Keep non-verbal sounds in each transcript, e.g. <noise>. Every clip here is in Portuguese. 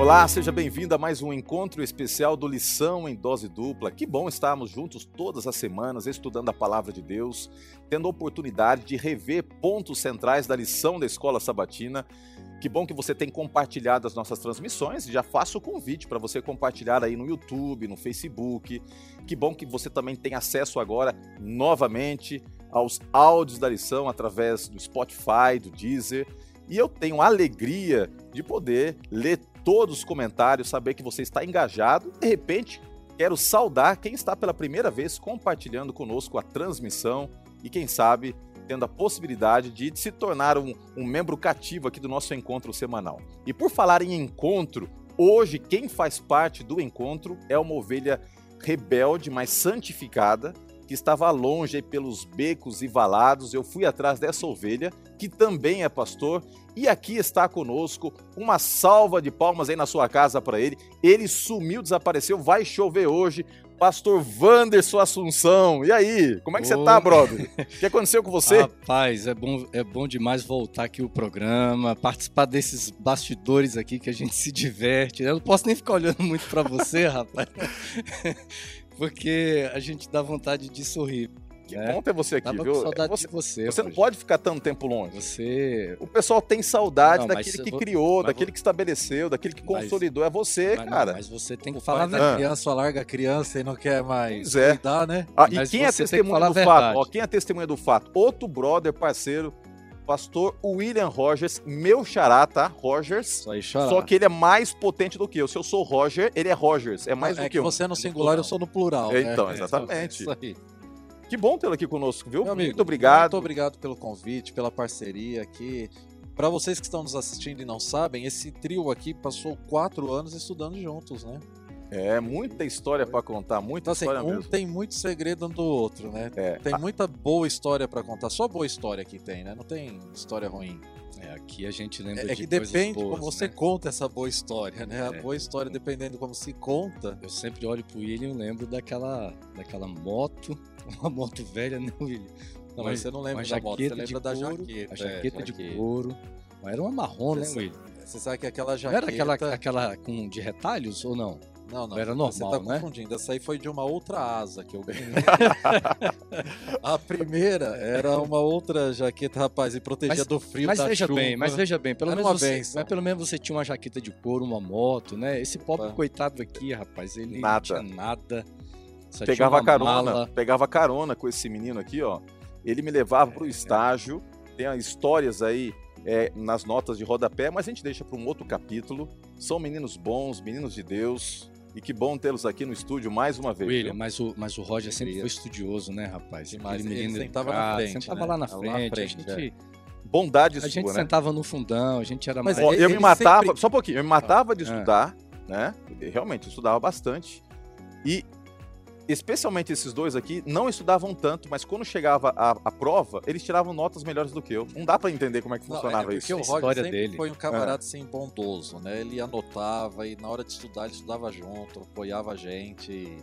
Olá, seja bem-vindo a mais um encontro especial do Lição em Dose Dupla. Que bom estarmos juntos todas as semanas estudando a palavra de Deus, tendo a oportunidade de rever pontos centrais da lição da escola sabatina. Que bom que você tem compartilhado as nossas transmissões. Já faço o convite para você compartilhar aí no YouTube, no Facebook. Que bom que você também tem acesso agora novamente aos áudios da lição através do Spotify, do Deezer. E eu tenho a alegria de poder ler todos os comentários, saber que você está engajado. De repente, quero saudar quem está pela primeira vez compartilhando conosco a transmissão e quem sabe tendo a possibilidade de se tornar um, um membro cativo aqui do nosso encontro semanal. E por falar em encontro, hoje quem faz parte do encontro é uma ovelha rebelde, mas santificada, que estava longe pelos becos e valados. Eu fui atrás dessa ovelha, que também é pastor, e aqui está conosco. Uma salva de palmas aí na sua casa para ele. Ele sumiu, desapareceu, vai chover hoje. Pastor Wanderson Assunção. E aí, como é que Ô... você tá, brother? O que aconteceu com você? Rapaz, é bom, é bom demais voltar aqui o programa, participar desses bastidores aqui que a gente se diverte. Eu não posso nem ficar olhando muito para você, <laughs> rapaz. Porque a gente dá vontade de sorrir. Que é. bom ter você aqui, Tava viu? Com saudade você, de você. Você hoje. não pode ficar tanto tempo longe. Você. O pessoal tem saudade não, daquele que vou... criou, daquele vou... que estabeleceu, daquele que consolidou. Mas... É você, mas cara. Não, mas você tem que o falar da criança, larga a criança e não quer mais é. cuidar, né? Ah, e quem é testemunha do fato? Ó, quem é testemunha do fato? Outro brother, parceiro, pastor William Rogers, meu xará, tá? Rogers. Aí, só que ele é mais potente do que eu. Se eu sou Roger, ele é Rogers. É mais é, do é que, eu. você é no singular, eu sou no plural. Então, né? exatamente. É isso aí. Que bom tê-lo aqui conosco, viu? Meu amigo, muito obrigado. Muito obrigado pelo convite, pela parceria aqui. Para vocês que estão nos assistindo e não sabem, esse trio aqui passou quatro anos estudando juntos, né? É, muita história para contar, muita então, assim, história um mesmo. tem muito segredo do outro, né? É. Tem muita boa história para contar, só boa história que tem, né? Não tem história ruim. É, aqui a gente lembra é, de É que depende boas, como você né? conta essa boa história, né? A É. boa história, dependendo como se conta. Eu sempre olho pro William e lembro daquela, daquela moto, <laughs> uma moto velha, né, William? Não, mas você não lembra da moto, você jaqueta de lembra da couro, jaqueta. A jaqueta é, de jaqueta. couro. Mas era uma marrom, né, Você- William? Você sabe que aquela Não jaqueta... era aquela, aquela com de retalhos ou não? Não, não. Era Você normal, tá né? confundindo. Essa aí foi de uma outra asa que eu ganhei. <laughs> a primeira era uma outra jaqueta, rapaz, e protegia Mas- do frio, Mas da veja chuva. bem, mas veja bem, pelo Era menos, uma você, mas pelo menos você tinha uma jaqueta de couro, uma moto, né? Esse pobre Opa. coitado aqui, rapaz, ele Nada. não tinha nada. Só Pegava carona, mala. pegava carona com esse menino aqui, ó. Ele me levava É, pro é. estágio. Tem as histórias aí é, nas notas de rodapé, mas a gente deixa para um outro capítulo. São meninos bons, meninos de Deus. E que bom tê-los aqui no estúdio mais uma vez. William, viu? mas o, mas o Roger sempre foi estudioso, né, rapaz? Demais. Aquele Ele menino sentava na frente, Sentava né? lá na Lá na frente. frente, a gente, Bondade a sua, gente né? sentava no fundão, a gente era Mas mais... Ó, eu ele me matava, sempre- só um pouquinho, eu me matava de Ah. estudar, né? Realmente, eu estudava bastante. E especialmente esses dois aqui não estudavam tanto, mas quando chegava a, a prova, eles tiravam notas melhores do que eu. Não dá pra entender como é que Não, funcionava é isso. porque o A Roger dele. foi um camarada assim bondoso, né? Ele anotava e na hora de estudar ele estudava junto, apoiava a gente.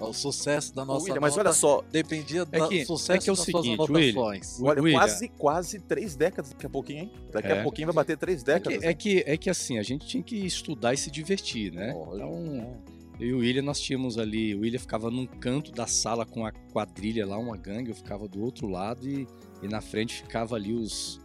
O sucesso da nossa William, mas olha só, dependia É do que- sucesso é que é o das seguinte, suas William, anotações. olha, William. quase, quase três décadas daqui a pouquinho, hein? Daqui É. a pouquinho vai bater três É décadas. que, é, que, é que assim, a gente tinha que estudar e se divertir, né? Lógico, Então, né? Eu e o William, nós tínhamos ali, o William ficava num canto da sala com a quadrilha lá, uma gangue, eu ficava do outro lado e, e na frente ficava ali os,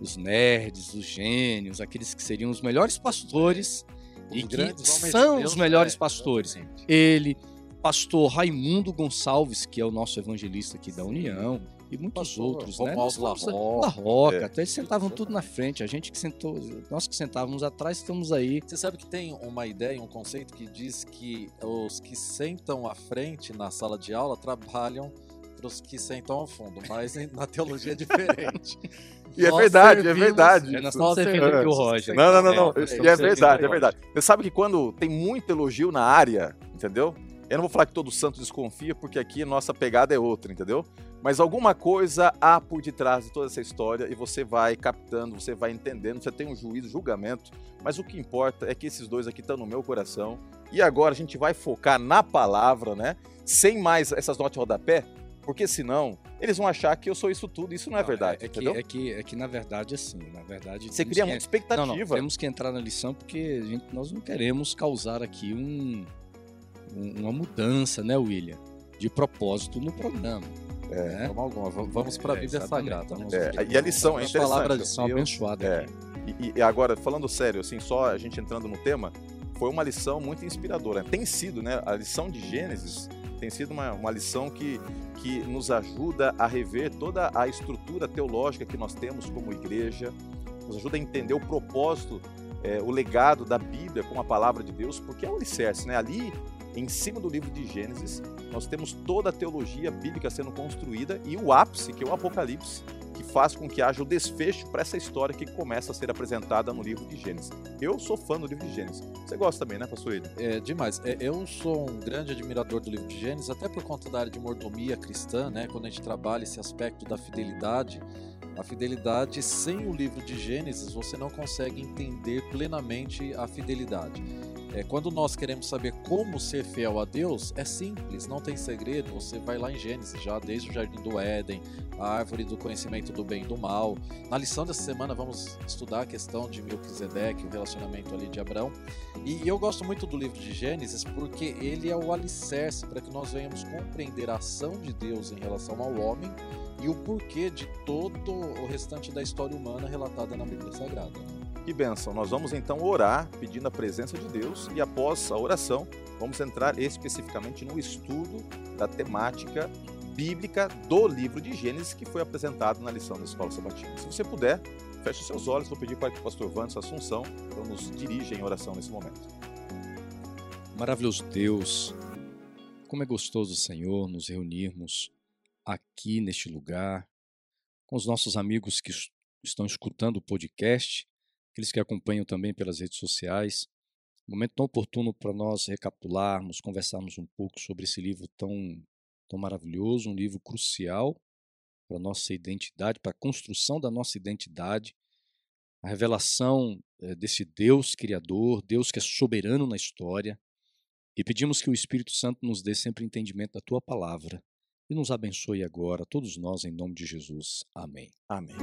os nerds, os gênios, aqueles que seriam os melhores pastores e Os que homens de são Deus, os melhores é, pastores. Ele, pastor Raimundo Gonçalves, que é o nosso evangelista aqui da União, e muitos Pastor outros, né? Nós- La La Roca. Roca, É. até eles sentavam tudo na frente, a gente que sentou, nós que sentávamos atrás, estamos aí. Você sabe que tem uma ideia, um conceito que diz que os que sentam à frente na sala de aula trabalham para os que sentam ao fundo, mas na teologia é diferente. <laughs> E é verdade, é servimos- verdade. É, nós servimos- aqui o Roger. Não, não, não, não. É, E é verdade, é verdade. Você sabe que quando tem muito elogio na área, entendeu? Eu não vou falar que todo santo desconfia, porque aqui nossa pegada é outra, entendeu? Mas alguma coisa há por detrás de toda essa história e você vai captando, você vai entendendo, você tem um juízo, julgamento. Mas o que importa é que esses dois aqui estão no meu coração. E agora a gente vai focar na palavra, né? Sem mais essas notas de rodapé. Porque senão, eles vão achar que eu sou isso tudo. Isso não é verdade, é, é que, é, que, é que, na verdade, assim, na verdade... Você cria muita expectativa. Não, não, temos que entrar na lição porque gente- nós não queremos causar aqui um- uma mudança, né, William? De propósito no programa. É. né? Alguma. Vamos para a Bíblia. Sagrada. Vamos É, e a lição é As interessante. palavras São abençoadas É. E, e agora, falando sério, assim, só a gente entrando no tema, foi uma lição muito inspiradora. Tem sido, né? A lição de Gênesis tem sido uma, uma lição que, que nos ajuda a rever toda a estrutura teológica que nós temos como igreja, nos ajuda a entender o propósito, é, o legado da Bíblia como a palavra de Deus, porque é o alicerce, né? Ali, em cima do livro de Gênesis, nós temos toda a teologia bíblica sendo construída e o ápice, que é o Apocalipse, que faz com que haja o desfecho para essa história que começa a ser apresentada no livro de Gênesis. Eu sou fã do livro de Gênesis. Você gosta também, né, pastor Ele? É demais. É, eu sou um grande admirador do livro de Gênesis, até por conta da área de mordomia cristã, né? Quando a gente trabalha esse aspecto da fidelidade, a fidelidade sem o livro de Gênesis você não consegue entender plenamente a fidelidade. É, quando nós queremos saber como ser fiel a Deus, é simples, não tem segredo. Você vai lá em Gênesis, já desde o jardim do Éden, a árvore do conhecimento do bem e do mal. Na lição dessa semana vamos estudar a questão de Melquisedeque, o relacionamento ali de Abraão. E eu gosto muito do livro de Gênesis porque ele é o alicerce para que nós venhamos compreender a ação de Deus em relação ao homem e o porquê de todo o restante da história humana relatada na Bíblia Sagrada. Que bênção. Nós vamos então orar pedindo a presença de Deus e após a oração, vamos entrar especificamente no estudo da temática bíblica do livro de Gênesis que foi apresentado na lição da Escola Sabatina. Se você puder, feche seus olhos, vou pedir para que o pastor Vantes Assunção então, nos dirija em oração nesse momento. Maravilhoso Deus, como é gostoso, Senhor, nos reunirmos aqui neste lugar, com os nossos amigos que es- estão escutando o podcast, aqueles que acompanham também pelas redes sociais. Momento tão oportuno para nós recapitularmos, conversarmos um pouco sobre esse livro tão, tão maravilhoso, um livro crucial para a nossa identidade, para a construção da nossa identidade, a revelação eh, desse Deus Criador, Deus que é soberano na história. E pedimos que o Espírito Santo nos dê sempre entendimento da tua palavra e nos abençoe agora, todos nós, em nome de Jesus. Amém. Amém.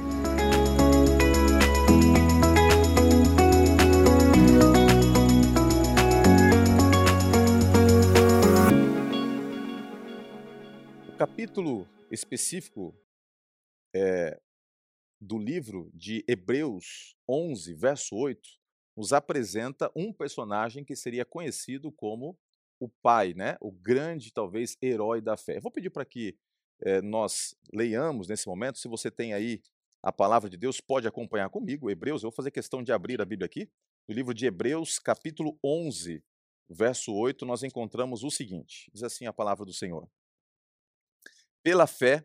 Capítulo específico é, do livro de Hebreus 11, verso 8, nos apresenta um personagem que seria conhecido como o pai, né? o grande, talvez, herói da fé. Eu vou pedir para que eh, nós leiamos nesse momento. Se você tem aí a palavra de Deus, pode acompanhar comigo. Hebreus, eu vou fazer questão de abrir a Bíblia aqui. No livro de Hebreus, capítulo 11, verso 8, nós encontramos o seguinte: diz assim a palavra do Senhor. Pela fé,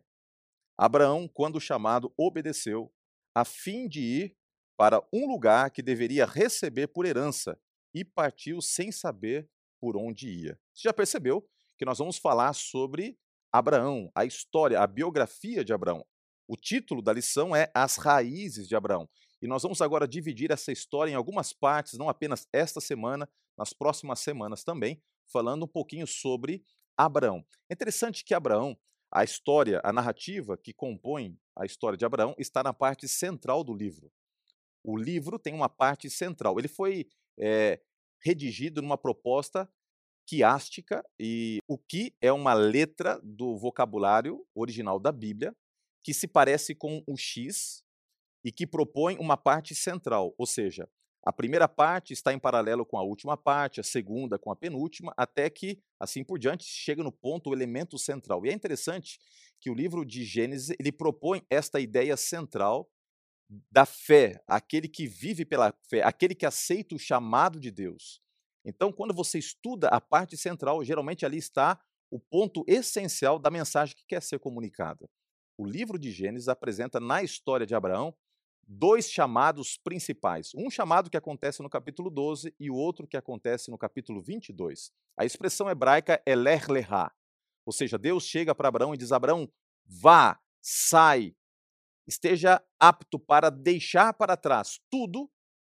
Abraão, quando chamado, obedeceu, a fim de ir para um lugar que deveria receber por herança, e partiu sem saber por onde ia. Você já percebeu que nós vamos falar sobre Abraão, a história, a biografia de Abraão. O título da lição é As Raízes de Abraão. E nós vamos agora dividir essa história em algumas partes, não apenas esta semana, nas próximas semanas também, falando um pouquinho sobre Abraão. É interessante que Abraão, a história, a narrativa que compõe a história de Abraão, está na parte central do livro. O livro tem uma parte central. Ele foi é, redigido numa proposta quiástica e o que é uma letra do vocabulário original da Bíblia que se parece com o X e que propõe uma parte central, ou seja, a primeira parte está em paralelo com a última parte, a segunda com a penúltima, até que, assim por diante, chega no ponto, o elemento central. E é interessante que o livro de Gênesis ele propõe esta ideia central da fé, aquele que vive pela fé, aquele que aceita o chamado de Deus. Então, quando você estuda a parte central, geralmente ali está o ponto essencial da mensagem que quer ser comunicada. O livro de Gênesis apresenta na história de Abraão dois chamados principais. Um chamado que acontece no capítulo 12 e o outro que acontece no capítulo 22. A expressão hebraica é ler lehá, ou seja, Deus chega para Abraão e diz: Abraão, vá, sai, esteja apto para deixar para trás tudo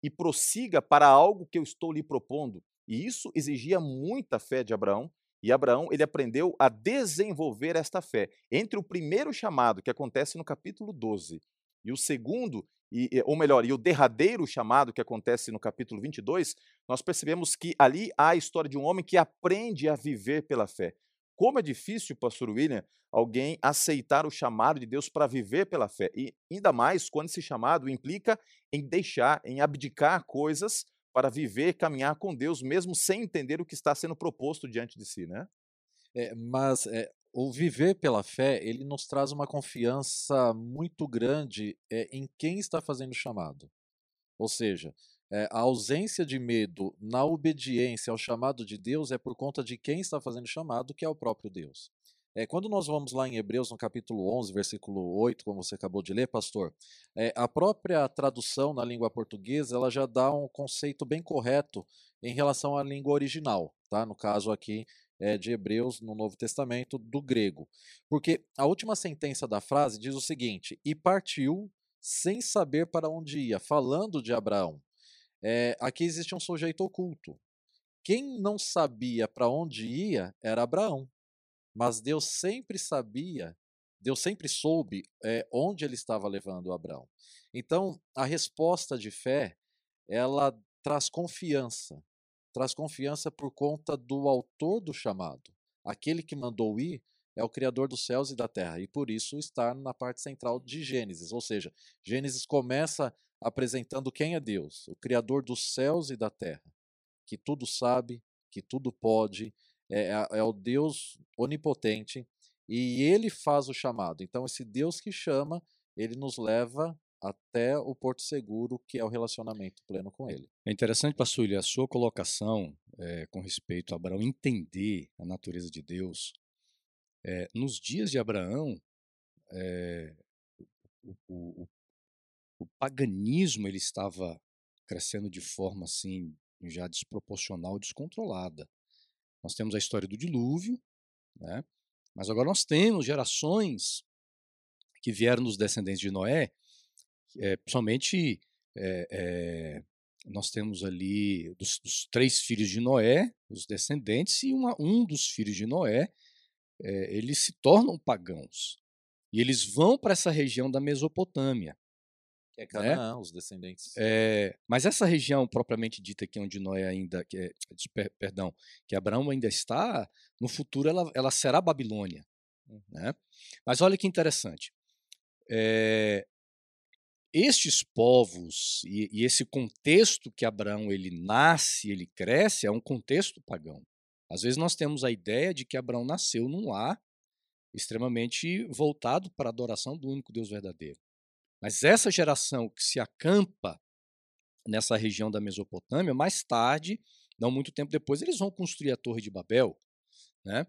e prossiga para algo que eu estou lhe propondo. E isso exigia muita fé de Abraão E Abraão, ele aprendeu a desenvolver esta fé. Entre o primeiro chamado, que acontece no capítulo 12, e o segundo, e, ou melhor, e o derradeiro chamado, que acontece no capítulo 22, nós percebemos que ali há a história de um homem que aprende a viver pela fé. Como é difícil, pastor William, alguém aceitar o chamado de Deus para viver pela fé. E ainda mais quando esse chamado implica em deixar, em abdicar coisas para viver, caminhar com Deus, mesmo sem entender o que está sendo proposto diante de si, né? É, mas é, o viver pela fé, ele nos traz uma confiança muito grande é, em quem está fazendo o chamado. Ou seja, é, a ausência de medo na obediência ao chamado de Deus é por conta de quem está fazendo o chamado, que é o próprio Deus. É, quando nós vamos lá em Hebreus, no capítulo 11, versículo 8, como você acabou de ler, pastor, é, a própria tradução na língua portuguesa ela já dá um conceito bem correto em relação à língua original, tá? no caso aqui é, de Hebreus no Novo Testamento, do grego. Porque a última sentença da frase diz o seguinte: E partiu sem saber para onde ia, falando de Abraão. É, aqui existe um sujeito oculto. Quem não sabia para onde ia era Abraão. Mas Deus sempre sabia, Deus sempre soube é, onde ele estava levando Abraão. Então, a resposta de fé, ela traz confiança. Traz confiança por conta do autor do chamado. Aquele que mandou ir é o Criador dos céus e da terra, e por isso está na parte central de Gênesis. Ou seja, Gênesis começa apresentando quem é Deus, o Criador dos céus e da terra, que tudo sabe, que tudo pode, é, é, é o Deus onipotente e ele faz o chamado. Então, esse Deus que chama, ele nos leva até o porto seguro, que é o relacionamento pleno com ele. É interessante, pastor a sua colocação é, com respeito a Abraão entender a natureza de Deus. É, nos dias de Abraão, é, o, o, o paganismo ele estava crescendo de forma assim já desproporcional, descontrolada. Nós temos a história do dilúvio, né? mas agora nós temos gerações que vieram dos descendentes de Noé, é, principalmente é, é, nós temos ali dos, dos, três filhos de Noé, os descendentes, e uma, um dos filhos de Noé, eles se tornam pagãos. E eles vão para essa região da Mesopotâmia. Que é? Canaã, né? os descendentes. É, mas essa região propriamente dita aqui onde Noé ainda, que é, perdão, que Abraão ainda está, no futuro ela, ela será Babilônia. Uhum. Né? Mas olha que interessante. É, estes povos e, e, esse contexto que Abraão ele nasce, ele cresce, é um contexto pagão. Às vezes nós temos a ideia de que Abraão nasceu num lar extremamente voltado para a adoração do único Deus verdadeiro. Mas essa geração que se acampa nessa região da Mesopotâmia, mais tarde, não muito tempo depois, eles vão construir a Torre de Babel. Né?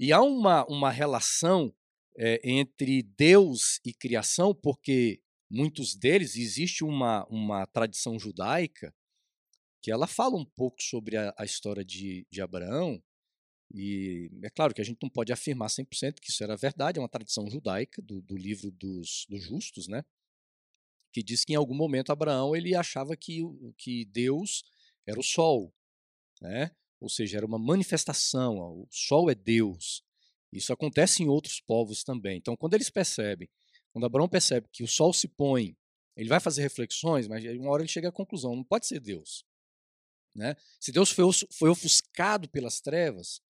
E há uma, uma relação é, entre Deus e criação, porque muitos deles, existe uma, uma tradição judaica que ela fala um pouco sobre a, a história de, de Abraão, e é claro que a gente não pode afirmar 100% que isso era verdade, é uma tradição judaica do, do livro dos, dos justos, né? que diz que em algum momento Abraão ele achava que, que Deus era o sol, né? ou seja, era uma manifestação, o sol é Deus. Isso acontece em outros povos também. Então, quando eles percebem, quando Abraão percebe que o sol se põe, ele vai fazer reflexões, mas uma hora ele chega à conclusão: não pode ser Deus. Né? Se Deus foi, foi ofuscado pelas trevas,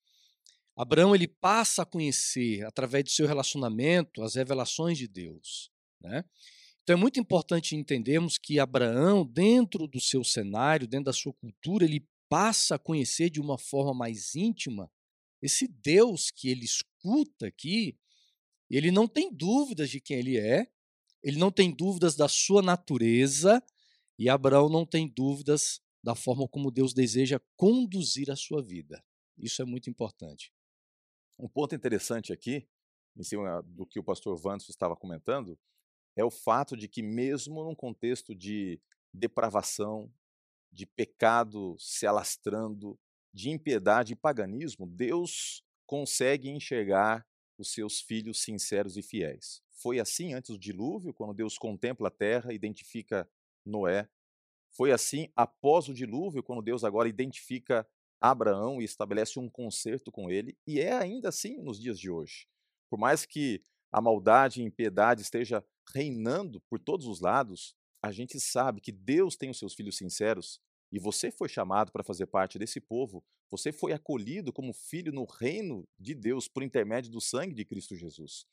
Abraão ele passa a conhecer, através do seu relacionamento, as revelações de Deus. Né? Então é muito importante entendermos que Abraão, dentro do seu cenário, dentro da sua cultura, ele passa a conhecer de uma forma mais íntima esse Deus que ele escuta aqui. Ele não tem dúvidas de quem ele é, ele não tem dúvidas da sua natureza, e Abraão não tem dúvidas da forma como Deus deseja conduzir a sua vida. Isso é muito importante. Um ponto interessante aqui, em cima do que o pastor Vantos estava comentando, é o fato de que, mesmo num contexto de depravação, de pecado se alastrando, de impiedade e paganismo, Deus consegue enxergar os seus filhos sinceros e fiéis. Foi assim antes do dilúvio, quando Deus contempla a terra, identifica Noé. Foi assim após o dilúvio, quando Deus agora identifica Abraão e estabelece um concerto com ele, e é ainda assim nos dias de hoje. Por mais que a maldade e a impiedade esteja reinando por todos os lados, a gente sabe que Deus tem os seus filhos sinceros e você foi chamado para fazer parte desse povo, você foi acolhido como filho no reino de Deus por intermédio do sangue de Cristo Jesus.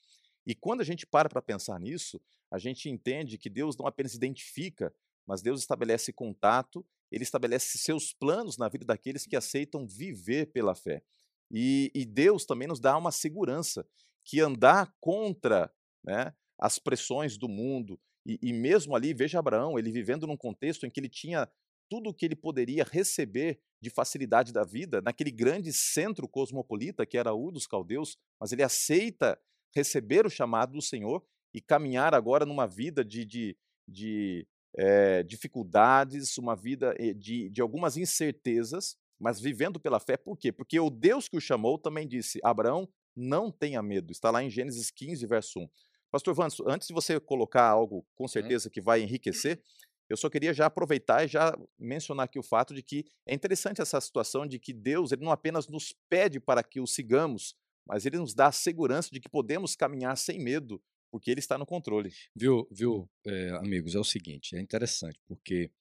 E quando a gente para para pensar nisso, a gente entende que Deus não apenas identifica, mas Deus estabelece contato, ele estabelece seus planos na vida daqueles que aceitam viver pela fé. E, e Deus também nos dá uma segurança que andar contra né, as pressões do mundo, e, e mesmo ali, veja Abraão, ele vivendo num contexto em que ele tinha tudo o que ele poderia receber de facilidade da vida, naquele grande centro cosmopolita que era o dos caldeus, mas ele aceita receber o chamado do Senhor e caminhar agora numa vida de, de, de é, dificuldades, uma vida eh, de, de algumas incertezas, mas vivendo pela fé. Por quê? Porque o Deus que o chamou também disse: Abraão, não tenha medo. Está lá em Gênesis 15, verso 1. Pastor Vanso, antes de você colocar algo com certeza que vai enriquecer, eu só queria já aproveitar e já mencionar aqui o fato de que é interessante essa situação de que Deus ele não apenas nos pede para que o sigamos, mas ele nos dá a segurança de que podemos caminhar sem medo, porque ele está no controle. Viu, viu é, amigos, é o seguinte, é interessante, porque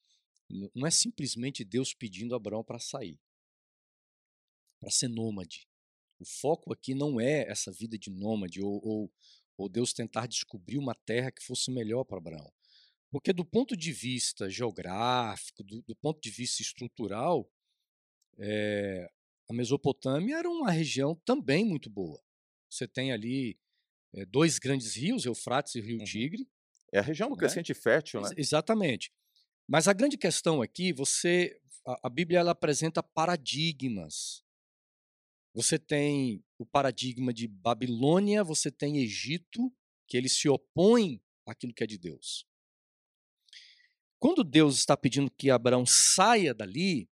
não é simplesmente Deus pedindo a Abraão para sair, para ser nômade. O foco aqui não é essa vida de nômade ou, ou, ou Deus tentar descobrir uma terra que fosse melhor para Abraão. Porque do ponto de vista geográfico, do, do ponto de vista estrutural, é, a Mesopotâmia era uma região também muito boa. Você tem ali é, dois grandes rios, Eufrates e o Rio uhum. Tigre. É a região do né? crescente fértil, né? Exatamente. Mas a grande questão aqui, você, a, a Bíblia ela apresenta paradigmas. Você tem o paradigma de Babilônia, você tem Egito, que eles se opõem àquilo que é de Deus. Quando Deus está pedindo que Abraão saia dali,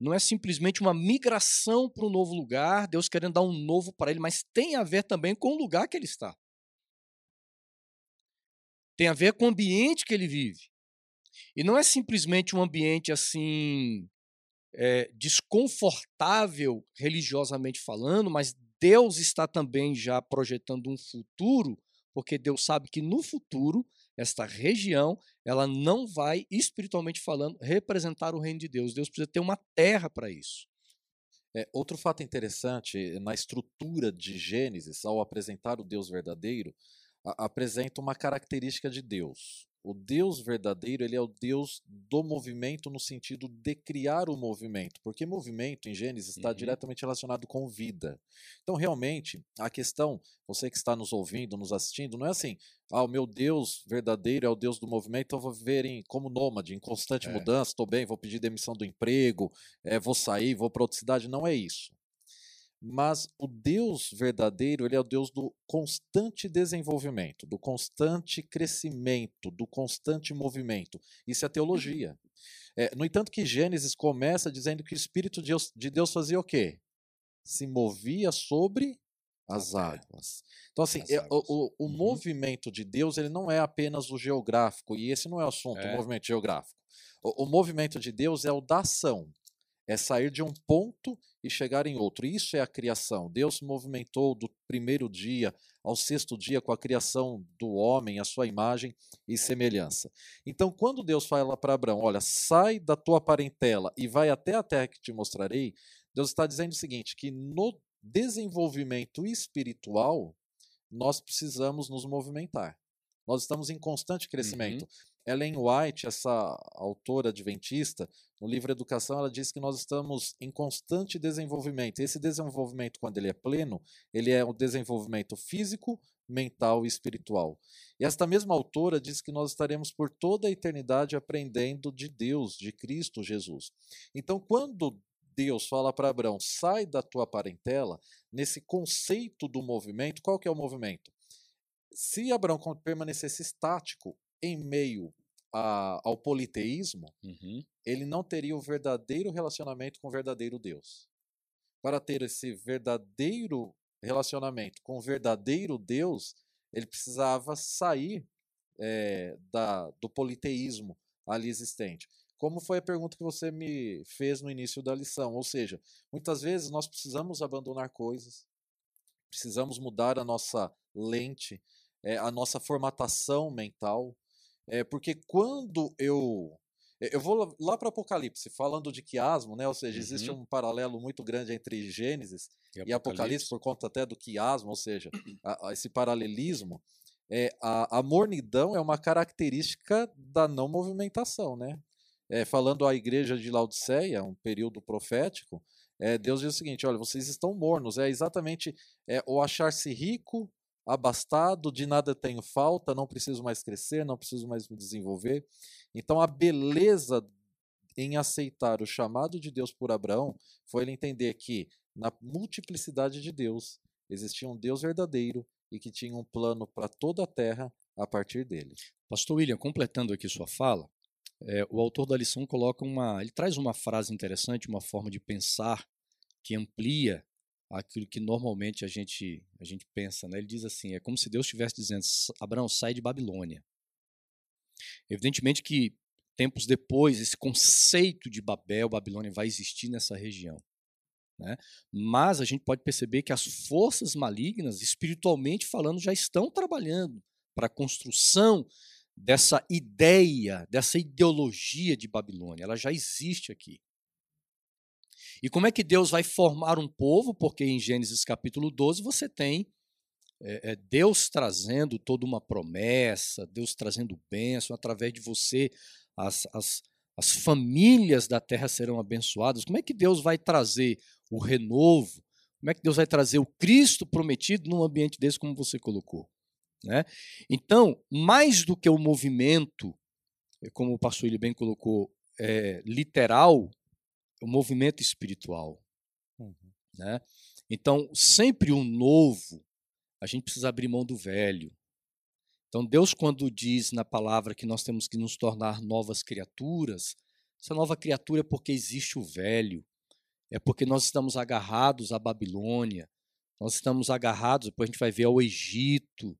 não é simplesmente uma migração para um novo lugar, Deus querendo dar um novo para ele, mas tem a ver também com o lugar que ele está. Tem a ver com o ambiente que ele vive. E não é simplesmente um ambiente assim é, desconfortável religiosamente falando, mas Deus está também já projetando um futuro, porque Deus sabe que no futuro esta região, ela não vai, espiritualmente falando, representar o reino de Deus. Deus precisa ter uma terra para isso. É, outro fato interessante, na estrutura de Gênesis, ao apresentar o Deus verdadeiro, a, apresenta uma característica de Deus. O Deus verdadeiro, ele é o Deus do movimento no sentido de criar o movimento, porque movimento em Gênesis está uhum. diretamente relacionado com vida. Então, realmente, a questão, você que está nos ouvindo, nos assistindo, não é assim, ah, o meu Deus verdadeiro é o Deus do movimento, então eu vou viver em, como nômade, em constante é. mudança, estou bem, vou pedir demissão do emprego, é, vou sair, vou para outra cidade. Não é isso. Mas o Deus verdadeiro, ele é o Deus do constante desenvolvimento, do constante crescimento, do constante movimento. Isso é teologia. É, no entanto, que Gênesis começa dizendo que o Espírito de Deus, de Deus fazia o quê? Se movia sobre as águas. Então, assim, é, o, o, o uhum. movimento de Deus ele não é apenas o geográfico, e esse não é o assunto, é. o movimento geográfico. O, o movimento de Deus é o da ação é sair de um ponto e chegar em outro. Isso é a criação. Deus se movimentou do primeiro dia ao sexto dia com a criação do homem, a sua imagem e semelhança. Então, quando Deus fala para Abraão: Olha, sai da tua parentela e vai até a terra que te mostrarei, Deus está dizendo o seguinte: que no desenvolvimento espiritual, nós precisamos nos movimentar. Nós estamos em constante crescimento. Uhum. Ellen White, essa autora adventista, no livro Educação, ela diz que nós estamos em constante desenvolvimento. Esse desenvolvimento, quando ele é pleno, ele é um desenvolvimento físico, mental e espiritual. E esta mesma autora diz que nós estaremos por toda a eternidade aprendendo de Deus, de Cristo Jesus. Então, quando Deus fala para Abraão, sai da tua parentela, nesse conceito do movimento, qual que é o movimento? Se Abraão permanecesse estático, em meio a, ao politeísmo, uhum. ele não teria o verdadeiro relacionamento com o verdadeiro Deus. Para ter esse verdadeiro relacionamento com o verdadeiro Deus, ele precisava sair é, da, do politeísmo ali existente. como foi a pergunta que você me fez no início da lição. Ou seja, muitas vezes nós precisamos abandonar coisas, precisamos mudar a nossa lente, é, a nossa formatação mental, é, porque quando eu eu vou lá para Apocalipse, falando de quiasmo, né? ou seja, uhum. existe um paralelo muito grande entre Gênesis e, e Apocalipse. Apocalipse, por conta até do quiasmo, ou seja, a, a esse paralelismo. É, a, a, mornidão é uma característica da não movimentação. Né? É, falando à igreja de Laodiceia, um período profético, é, Deus diz o seguinte: olha, vocês estão mornos. É exatamente é, o achar-se rico, abastado, de nada tenho falta, não preciso mais crescer, não preciso mais me desenvolver. Então a beleza em aceitar o chamado de Deus por Abraão foi ele entender que na multiplicidade de Deus existia um Deus verdadeiro e que tinha um plano para toda a terra a partir dele. Pastor William, completando aqui sua fala, é, o autor da lição coloca uma, ele traz uma frase interessante, uma forma de pensar que amplia aquilo que normalmente a gente a gente pensa, né? Ele diz assim, é como se Deus estivesse dizendo: Abraão, sai de Babilônia. Evidentemente que tempos depois esse conceito de Babel, Babilônia vai existir nessa região. Né? Mas a gente pode perceber que as forças malignas, espiritualmente falando, já estão trabalhando para a construção dessa ideia, dessa ideologia de Babilônia. Ela já existe aqui. E como é que Deus vai formar um povo? Porque em Gênesis capítulo 12 você tem é, é, Deus trazendo toda uma promessa, Deus trazendo bênção, através de você as, as, as famílias da terra serão abençoadas. Como é que Deus vai trazer o renovo? Como é que Deus vai trazer o Cristo prometido num ambiente desse, como você colocou? Né? Então, mais do que o movimento, como o pastor ele bem colocou, é, literal, o movimento espiritual. Uhum. Né? Então, sempre o novo, a gente precisa abrir mão do velho. Então, Deus, quando diz na palavra que nós temos que nos tornar novas criaturas, essa nova criatura é porque existe o velho, é porque nós estamos agarrados à Babilônia, nós estamos agarrados, depois a gente vai ver ao Egito,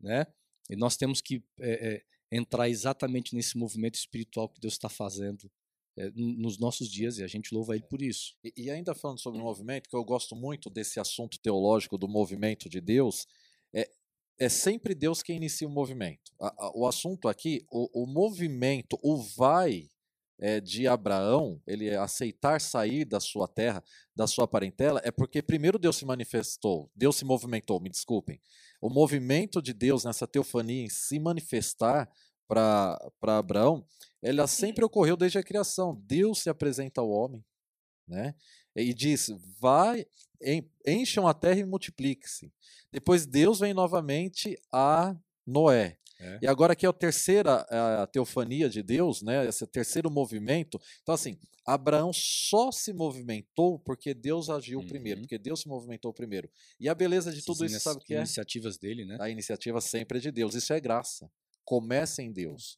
né? E nós temos que é, é, entrar exatamente nesse movimento espiritual que Deus está fazendo nos nossos dias e a gente louva ele por isso. E, e, ainda falando sobre o movimento, que eu gosto muito desse assunto teológico do movimento de Deus, é, é sempre Deus quem inicia o movimento. A, a, o assunto aqui, o, o movimento, o vai é, de Abraão, ele aceitar sair da sua terra, da sua parentela, é porque primeiro Deus se manifestou, Deus se movimentou, me desculpem. O movimento de Deus nessa teofania em se manifestar para Abraão, ela sempre ocorreu desde a criação. Deus se apresenta ao homem, né? E diz: vai, encham a terra e multiplique-se. Depois Deus vem novamente a Noé. É. E agora aqui é a terceira a teofania de Deus, né? Esse terceiro movimento. Então, assim, Abraão só se movimentou porque Deus agiu uhum. primeiro, porque Deus se movimentou primeiro. E a beleza de tudo isso, sabe o que é? Iniciativas dele, né? A iniciativa sempre é de Deus. Isso é graça começa em Deus.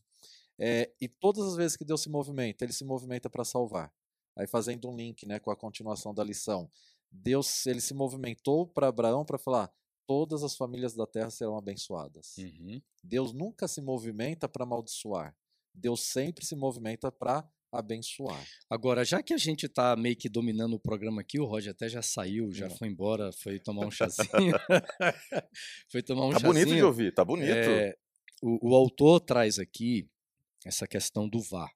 É, e todas as vezes que Deus se movimenta, ele se movimenta para salvar. Aí fazendo um link né, com a continuação da lição. Deus ele se movimentou para Abraão para falar: todas as famílias da terra serão abençoadas. Uhum. Deus nunca se movimenta para amaldiçoar. Deus sempre se movimenta para abençoar. Agora, já que a gente está meio que dominando o programa aqui, o Roger até já saiu, já foi embora, foi tomar um chazinho. <laughs> foi tomar um tá chazinho. Tá bonito de ouvir, tá bonito. É, o, o autor traz aqui essa questão do vá.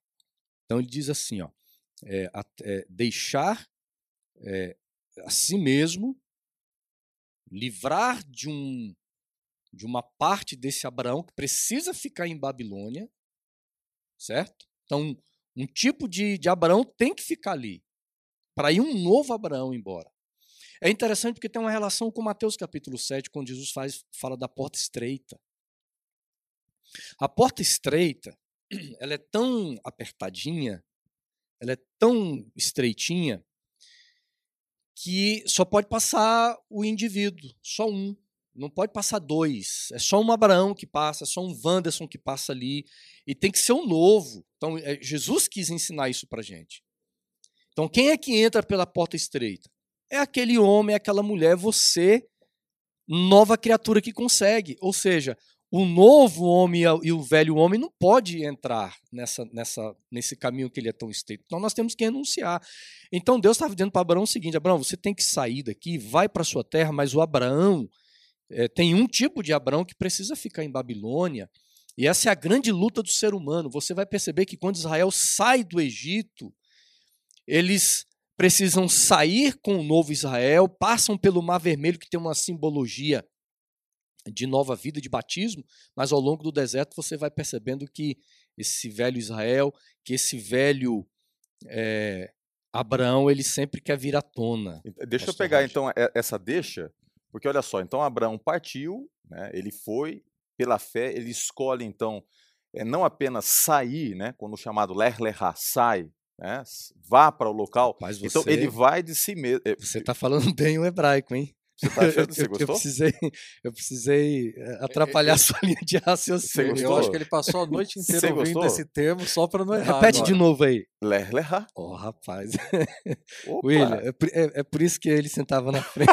Então ele diz assim, ó, é, é, deixar é, a si mesmo, livrar de um de uma parte desse Abraão que precisa ficar em Babilônia, certo? Então um tipo de, de Abraão tem que ficar ali para ir um novo Abraão embora. É interessante porque tem uma relação com Mateus capítulo 7, quando Jesus faz, fala da porta estreita. A porta estreita, <clears throat> ela é tão apertadinha, ela é tão estreitinha, que só pode passar o indivíduo, só um. Não pode passar dois. É só um Abraão que passa, é só um Wanderson que passa ali. E tem que ser um novo. Então, é, Jesus quis ensinar isso para gente. Então, quem é que entra pela porta estreita? É aquele homem, é aquela mulher, você, nova criatura que consegue. Ou seja, o novo homem e o velho homem não pode entrar nessa, nessa, nesse caminho que ele é tão estreito. Então nós temos que renunciar. Então Deus estava dizendo para Abraão o seguinte: Abraão, você tem que sair daqui, vai para sua terra, mas o Abraão é, tem um tipo de Abraão que precisa ficar em Babilônia. E essa é a grande luta do ser humano. Você vai perceber que quando Israel sai do Egito, eles precisam sair com o novo Israel, passam pelo Mar Vermelho, que tem uma simbologia de nova vida, de batismo, mas ao longo do deserto você vai percebendo que esse velho Israel, que esse velho é, Abraão, ele sempre quer vir à tona. Deixa eu pegar então essa deixa, porque olha só, então Abraão partiu, né, ele foi, pela fé, ele escolhe então é, não apenas sair, né, quando o chamado ler sai, né, vá para o local. Rapaz, então ele vai de si mesmo. Eh, você está falando <laughs> bem o hebraico, hein? Você tá achando? <laughs> Você gostou? Eu, precisei, <laughs> eu precisei eh, atrapalhar a sua <laughs> linha de raciocínio. Eu acho que ele passou a noite inteira ouvindo esse termo só para não errar. Repete agora. de novo aí. Ler, lerra. Oh, rapaz. William, é, é, é, por isso que ele sentava na frente.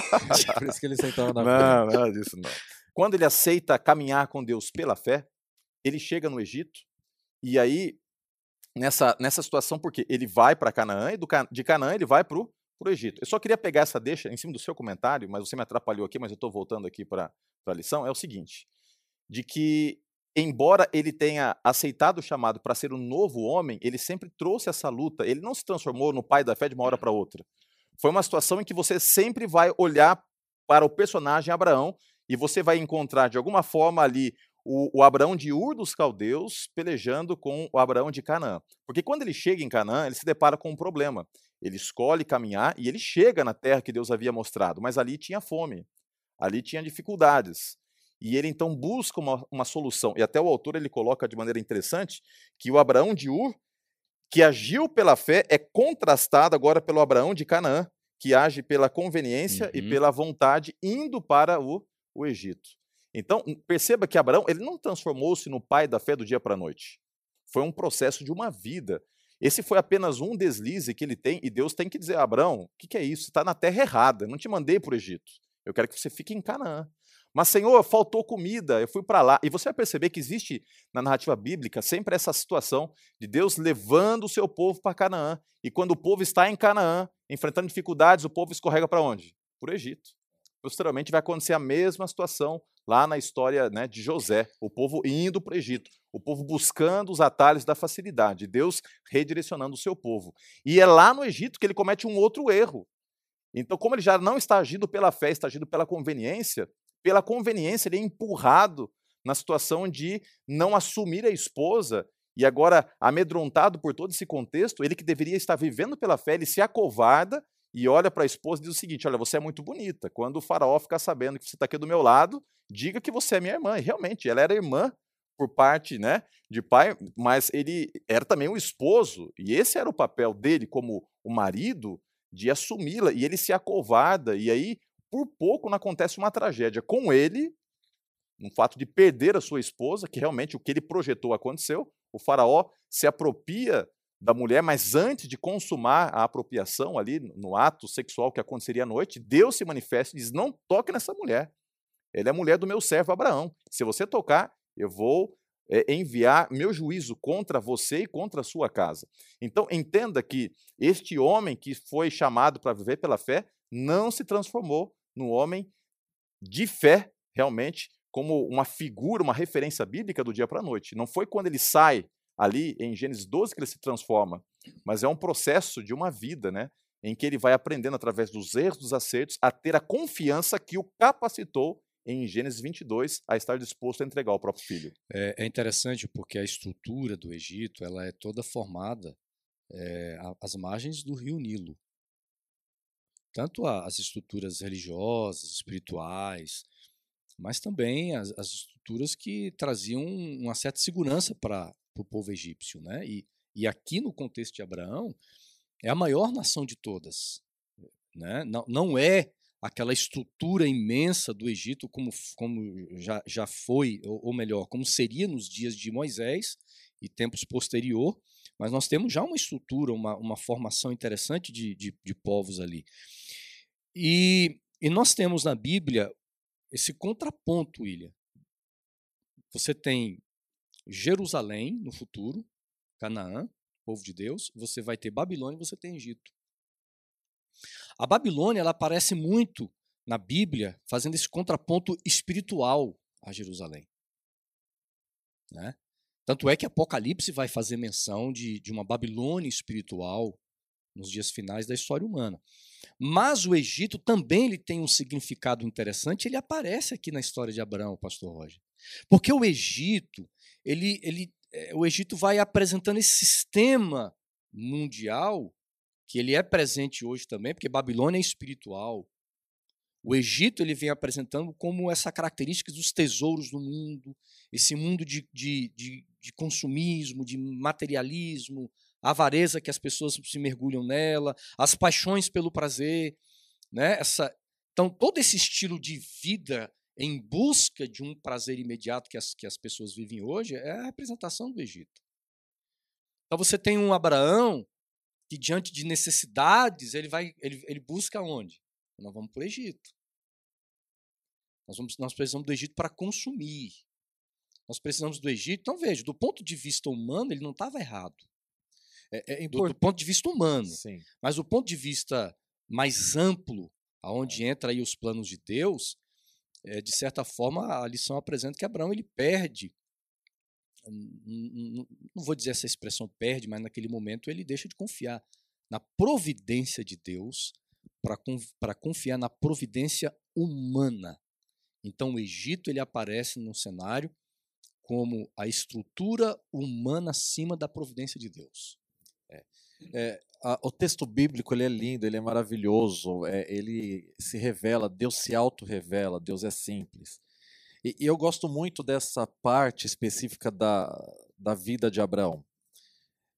por isso que ele sentava na não, frente. Não, nada disso não. Quando ele aceita caminhar com Deus pela fé, ele chega no Egito e aí nessa, nessa situação, porque ele vai para Canaã e do, de Canaã ele vai para o Egito. Eu só queria pegar essa deixa em cima do seu comentário, mas você me atrapalhou aqui, mas eu estou voltando aqui para a lição. É o seguinte: de que, embora ele tenha aceitado o chamado para ser um novo homem, ele sempre trouxe essa luta. Ele não se transformou no pai da fé de uma hora para outra. Foi uma situação em que você sempre vai olhar para o personagem Abraão e você vai encontrar, de alguma forma, ali o, o, Abraão de Ur dos Caldeus pelejando com o Abraão de Canaã. Porque quando ele chega em Canaã, ele se depara com um problema. Ele escolhe caminhar e ele chega na terra que Deus havia mostrado, mas ali tinha fome, ali tinha dificuldades. E ele então busca uma, uma solução. E até o autor ele coloca de maneira interessante que o Abraão de Ur, que agiu pela fé, é contrastado agora pelo Abraão de Canaã, que age pela conveniência uhum. e pela vontade, indo para o, o Egito. Então, hum, perceba que Abraão ele não transformou-se no pai da fé do dia para a noite. Foi um processo de uma vida. Esse foi apenas um deslize que ele tem, e Deus tem que dizer: Abraão, o que, que, é isso? Você está na terra errada, não te mandei para o Egito. Eu quero que você fique em Canaã. Mas, Senhor, faltou comida, eu fui para lá. E você vai perceber que existe na narrativa bíblica sempre essa situação de Deus levando o seu povo para Canaã. E quando o povo está em Canaã, enfrentando dificuldades, o povo escorrega para onde? Para o Egito. Posteriormente vai acontecer a mesma situação lá na história né, de José, o povo indo para o Egito, o povo buscando os atalhos da facilidade, Deus redirecionando o seu povo. E é lá no Egito que ele comete um outro erro. Então, como ele já não está agindo pela fé, está agindo pela conveniência, pela conveniência ele é empurrado na situação de não assumir a esposa e agora, amedrontado por todo esse contexto, ele que deveria estar vivendo pela fé, ele se acovarda e olha para a esposa e diz o seguinte: Olha, você é muito bonita. Quando o faraó ficar sabendo que você está aqui do meu lado, diga que você é minha irmã. E realmente, ela era irmã por parte né, de pai, mas ele era também um esposo, e esse era o papel dele como o marido, de assumi-la, e ele se acovarda, e aí, por pouco, não acontece uma tragédia com ele, no fato de perder a sua esposa, que realmente o que ele projetou aconteceu, o faraó se apropria da mulher, mas antes de consumar a apropriação ali no ato sexual que aconteceria à noite, Deus se manifesta e diz: Não toque nessa mulher. Ela é a mulher do meu servo Abraão. Se você tocar, eu vou é, enviar meu juízo contra você e contra a sua casa. Então, entenda que este homem que foi chamado para viver pela fé não se transformou no homem de fé, realmente, como uma figura, uma referência bíblica do dia para a noite. Não foi quando ele sai ali em Gênesis 12 que ele se transforma, mas é um processo de uma vida, né? Em que ele vai aprendendo através dos erros, dos acertos, a ter a confiança que o capacitou em Gênesis 22 a estar disposto a entregar o próprio filho. É, é interessante porque a estrutura do Egito ela é toda formada é, às margens do rio Nilo. Tanto as estruturas religiosas, espirituais, mas também as, as estruturas que traziam uma certa segurança para para o povo egípcio. Né? E, e aqui no contexto de Abraão, é a maior nação de todas. Né? Não, não é aquela estrutura imensa do Egito como, como já, já foi, ou, ou melhor, como seria nos dias de Moisés e tempos posterior, mas nós temos já uma estrutura, uma, uma formação interessante de, de, de povos ali. E, e nós temos na Bíblia esse contraponto, William, Você tem Jerusalém no futuro, Canaã, povo de Deus, você vai ter Babilônia e você tem Egito. A Babilônia ela aparece muito na Bíblia fazendo esse contraponto espiritual a Jerusalém. Né? Tanto é que Apocalipse vai fazer menção de, de uma Babilônia espiritual nos dias finais da história humana. Mas o Egito também ele tem um significado interessante, ele aparece aqui na história de Abraão, pastor Roger. Porque o Egito, ele, ele, é, o Egito vai apresentando esse sistema mundial que ele é presente hoje também, porque Babilônia é espiritual. O Egito ele vem apresentando como essa característica dos tesouros do mundo, esse mundo de, de, de, de consumismo, de materialismo, avareza que as pessoas se mergulham nela, as paixões pelo prazer, né? Essa, então todo esse estilo de vida em busca de um prazer imediato que as, que as pessoas vivem hoje é a representação do Egito. Então você tem um Abraão que diante de necessidades ele vai ele, ele busca onde? Nós vamos para o Egito. Nós, vamos, nós precisamos do Egito para consumir. Nós precisamos do Egito. Então veja, do ponto de vista humano ele não estava errado. É, é do, do, ponto de vista humano. Sim. Mas do ponto de vista mais amplo, aonde entra aí os planos de Deus, é, de certa forma, a lição apresenta que Abraão ele perde, não vou dizer essa expressão perde, mas naquele momento ele deixa de confiar na providência de Deus para confiar na providência humana. Então o Egito ele aparece no cenário como a estrutura humana acima da providência de Deus. É. É, a, o texto bíblico ele é lindo, ele é maravilhoso, é, ele se revela, Deus se auto-revela, Deus é simples. E, e, eu gosto muito dessa parte específica da, da vida de Abraão.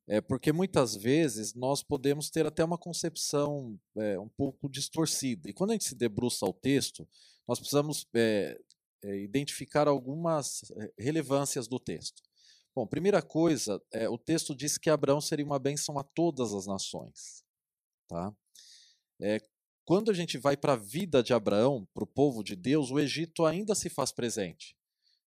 É, porque muitas vezes nós podemos ter até uma concepção é, um pouco distorcida. E quando a gente se debruça ao texto, nós precisamos é, é identificar algumas é, relevâncias do texto. Bom, primeira coisa, é, o texto diz que Abraão seria uma bênção a todas as nações. Tá? É, quando a gente vai para a vida de Abraão, para o povo de Deus, o Egito ainda se faz presente.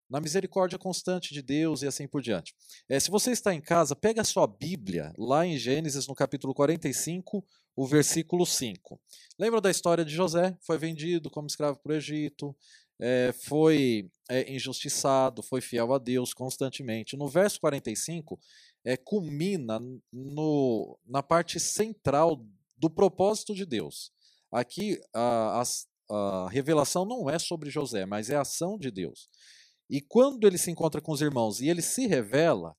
Na misericórdia constante de Deus e assim por diante. É, se você está em casa, pega a sua Bíblia, lá em Gênesis, no capítulo 45, o versículo 5. Lembra da história de José? Foi vendido como escravo para o Egito, é, foi é, injustiçado, foi fiel a Deus constantemente. No verso 45, é, culmina no, na parte central do propósito de Deus. Aqui a, a, a revelação não é sobre José, mas é a ação de Deus. E quando ele se encontra com os irmãos e ele se revela,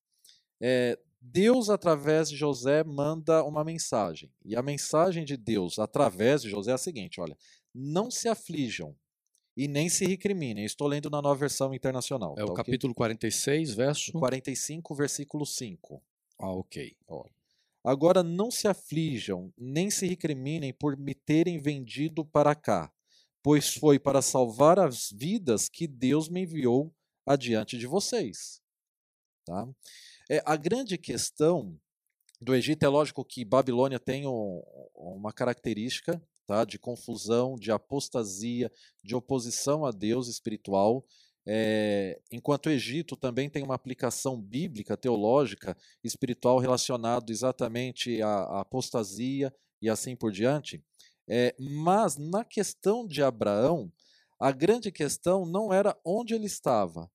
é, Deus, através de José, manda uma mensagem. E a mensagem de Deus, através de José, é a seguinte: olha, não se aflijam, e nem se recriminem. Estou lendo na nova versão internacional. É tá o okay? capítulo 46, verso 45, versículo 5. Ah, ok. Olha. Agora não se aflijam, nem se recriminem por me terem vendido para cá, pois foi para salvar as vidas que Deus me enviou adiante de vocês. Tá? É, a grande questão do Egito é lógico que Babilônia tem um, uma característica tá? de confusão, de apostasia, de oposição a Deus espiritual. É, enquanto o Egito também tem uma aplicação bíblica, teológica, espiritual relacionado exatamente à, à apostasia e assim por diante. É, mas na questão de Abraão, a grande questão não era onde ele estava,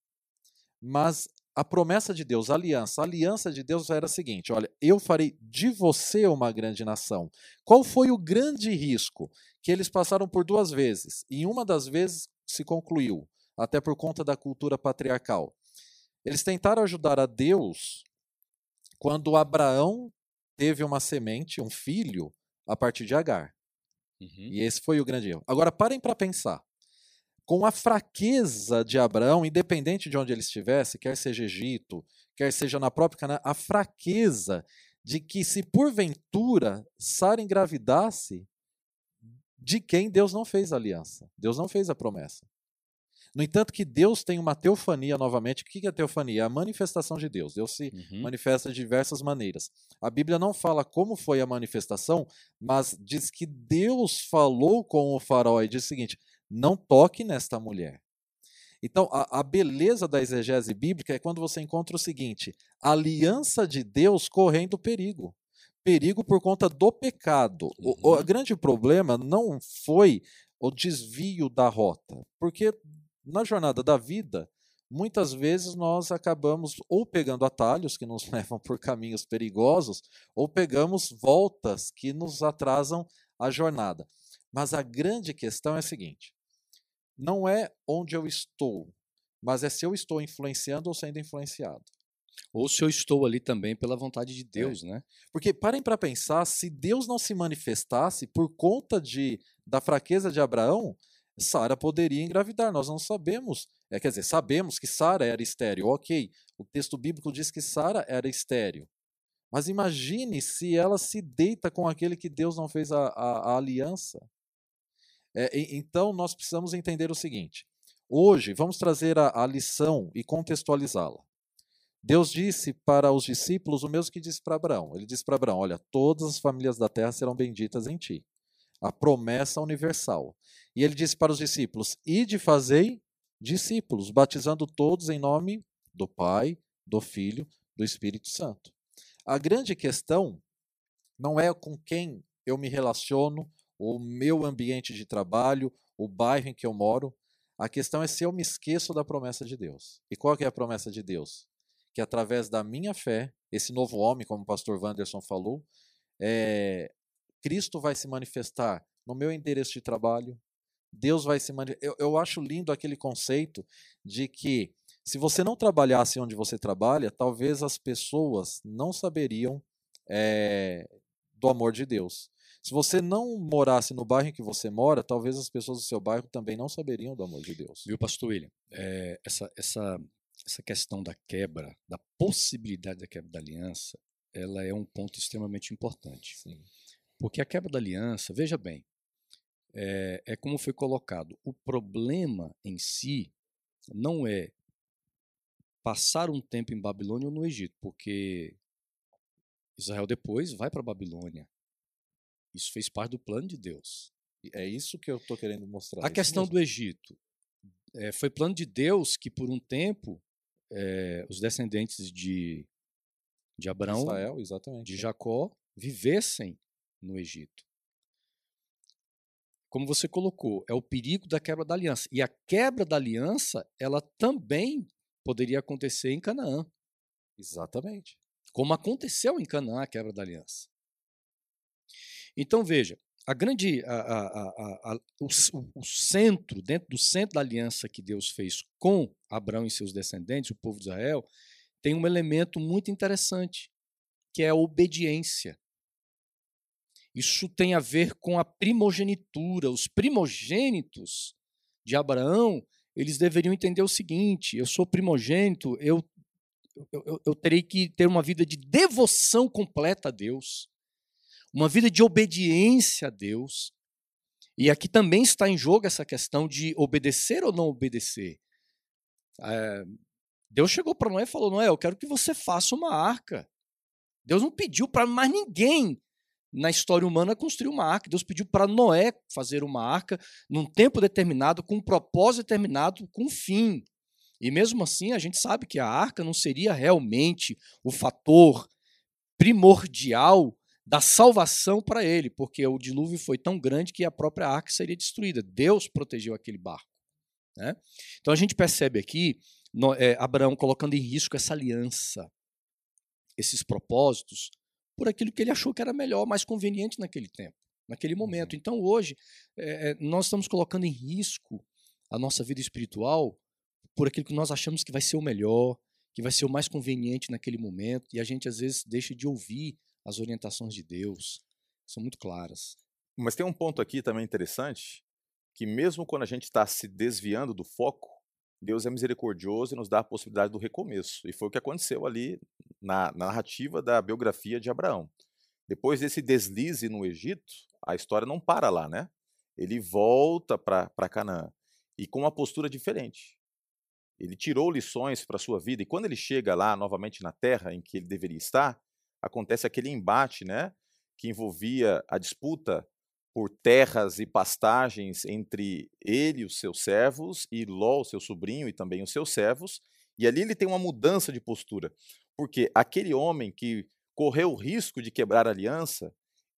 mas a promessa de Deus, a aliança. A aliança de Deus era a seguinte: olha, eu farei de você uma grande nação. Qual foi o grande risco? Que eles passaram por duas vezes. E uma das vezes se concluiu, até por conta da cultura patriarcal. Eles tentaram ajudar a Deus quando Abraão teve uma semente, um filho, a partir de Agar. Uhum. E esse foi o grande erro. Agora parem para pensar com a fraqueza de Abraão, independente de onde ele estivesse, quer seja Egito, quer seja na própria Canaã, a fraqueza de que se porventura Sara engravidasse de quem Deus não fez aliança, Deus não fez a promessa. No entanto, que Deus tem uma teofania novamente. O que é teofania? É a manifestação de Deus. Deus se uhum. manifesta de diversas maneiras. A Bíblia não fala como foi a manifestação, mas diz que Deus falou com o faraó e diz o seguinte: não toque nesta mulher. Então, a, a, beleza da exegese bíblica é quando você encontra o seguinte: a aliança de Deus correndo perigo. Perigo por conta do pecado. Uhum. O, o grande problema não foi o desvio da rota, porque na jornada da vida, muitas vezes nós acabamos ou pegando atalhos que nos <laughs> levam por caminhos perigosos, ou pegamos voltas que nos atrasam a jornada. Mas a grande questão é a seguinte: não é onde eu estou, mas é se eu estou influenciando ou sendo influenciado. Ou se eu estou ali também pela vontade de é. Deus, é. né? Porque parem para pensar, se Deus não se manifestasse por conta de, da fraqueza de Abraão, Sara poderia engravidar. Nós não sabemos, é, quer dizer, sabemos que Sara era estéreo. Ok, o texto bíblico diz que Sara era estéreo. Mas imagine se ela se deita com aquele que Deus não fez a, a, a aliança. É, então, nós precisamos entender o seguinte: hoje, vamos trazer a, a lição e contextualizá-la. Deus disse para os discípulos o mesmo que disse para Abraão. Ele disse para Abraão: Olha, todas as famílias da terra serão benditas em ti. A promessa universal. E ele disse para os discípulos: Ide fazei discípulos, batizando todos em nome do Pai, do Filho, do Espírito Santo. A grande questão não é com quem eu me relaciono o meu ambiente de trabalho, o bairro em que eu moro. A questão é se eu me esqueço da promessa de Deus. E qual é a promessa de Deus? Que através da minha fé, esse novo homem, como o pastor Wanderson falou, é, Cristo vai se manifestar no meu endereço de trabalho. Deus vai se manifestar. Eu, eu acho lindo aquele conceito de que se você não trabalhasse onde você trabalha, talvez as pessoas não saberiam é, do amor de Deus. Se você não morasse no bairro em que você mora, talvez as pessoas do seu bairro também não saberiam do amor de Deus. Viu, pastor William? É, essa, essa, essa questão da quebra, da possibilidade da quebra da aliança, ela é um ponto extremamente importante. Sim. Porque a quebra da aliança, veja bem, é, é como foi colocado. O problema em si não é passar um tempo em Babilônia ou no Egito, porque Israel depois vai para Babilônia. Isso fez parte do plano de Deus. É isso que eu estou querendo mostrar. A questão mesmo. do Egito. É, foi plano de Deus que, por um tempo, é, os descendentes de, de Abraão, Israel, de é. Jacó, vivessem no Egito. Como você colocou, é o perigo da quebra da aliança. E a quebra da aliança, ela também poderia acontecer em Canaã. Exatamente. Como aconteceu em Canaã a quebra da aliança. Então, veja, a grande, a, a, a, o, o, centro, dentro do centro da aliança que Deus fez com Abraão e seus descendentes, o povo de Israel, tem um elemento muito interessante, que é a obediência. Isso tem a ver com a primogenitura. Os primogênitos de Abraão, eles deveriam entender o seguinte: eu sou primogênito, eu, eu, eu, terei que ter uma vida de devoção completa a Deus uma vida de obediência a Deus. E aqui também está em jogo essa questão de obedecer ou não obedecer. É, Deus chegou para Noé e falou: Noé, eu quero que você faça uma arca. Deus não pediu para mais ninguém na história humana construir uma arca. Deus pediu para Noé fazer uma arca num tempo determinado, com um propósito determinado, com um fim. E mesmo assim, a gente sabe que a arca não seria realmente o fator primordial da salvação para ele, porque o dilúvio foi tão grande que a própria arca seria destruída. Deus protegeu aquele barco. Né? Então a gente percebe aqui no, é, Abraão colocando em risco essa aliança, esses propósitos, por aquilo que ele achou que era melhor, mais conveniente naquele tempo, naquele momento. Uhum. Então hoje é, é, nós estamos colocando em risco a nossa vida espiritual por aquilo que nós achamos que vai ser o melhor, que vai ser o mais conveniente naquele momento, e a gente às vezes deixa de ouvir as orientações de Deus são muito claras. Mas tem um ponto aqui também interessante, que mesmo quando a gente está se desviando do foco, Deus é misericordioso e nos dá a possibilidade do recomeço. E foi o que aconteceu ali na, na narrativa da biografia de Abraão. Depois desse deslize no Egito, a história não para lá, né? Ele volta para Canaã e com uma postura diferente. Ele tirou lições para a sua vida e quando ele chega lá novamente na terra em que ele deveria estar, acontece aquele embate, né, que envolvia a disputa por terras e pastagens entre ele e os seus servos, e Ló, o seu sobrinho, e também os seus servos. E ali ele tem uma mudança de postura, porque aquele homem que correu o risco de quebrar a aliança,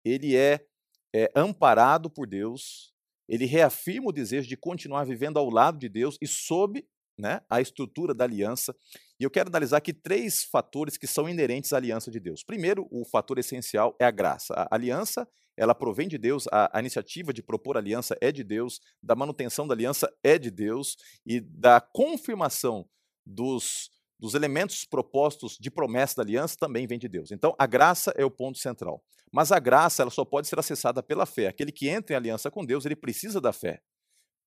ele é, é amparado por Deus, ele reafirma o desejo de continuar vivendo ao lado de Deus e sob né, a estrutura da aliança. E eu quero analisar aqui três fatores que são inerentes à aliança de Deus. Primeiro, o fator essencial é a graça. A aliança, ela provém de Deus, a, a iniciativa de propor aliança é de Deus, da manutenção da aliança é de Deus e da confirmação dos, dos elementos propostos de promessa da aliança também vem de Deus. Então, a graça é o ponto central. Mas a graça, ela só pode ser acessada pela fé. Aquele que entra em aliança com Deus, ele precisa da fé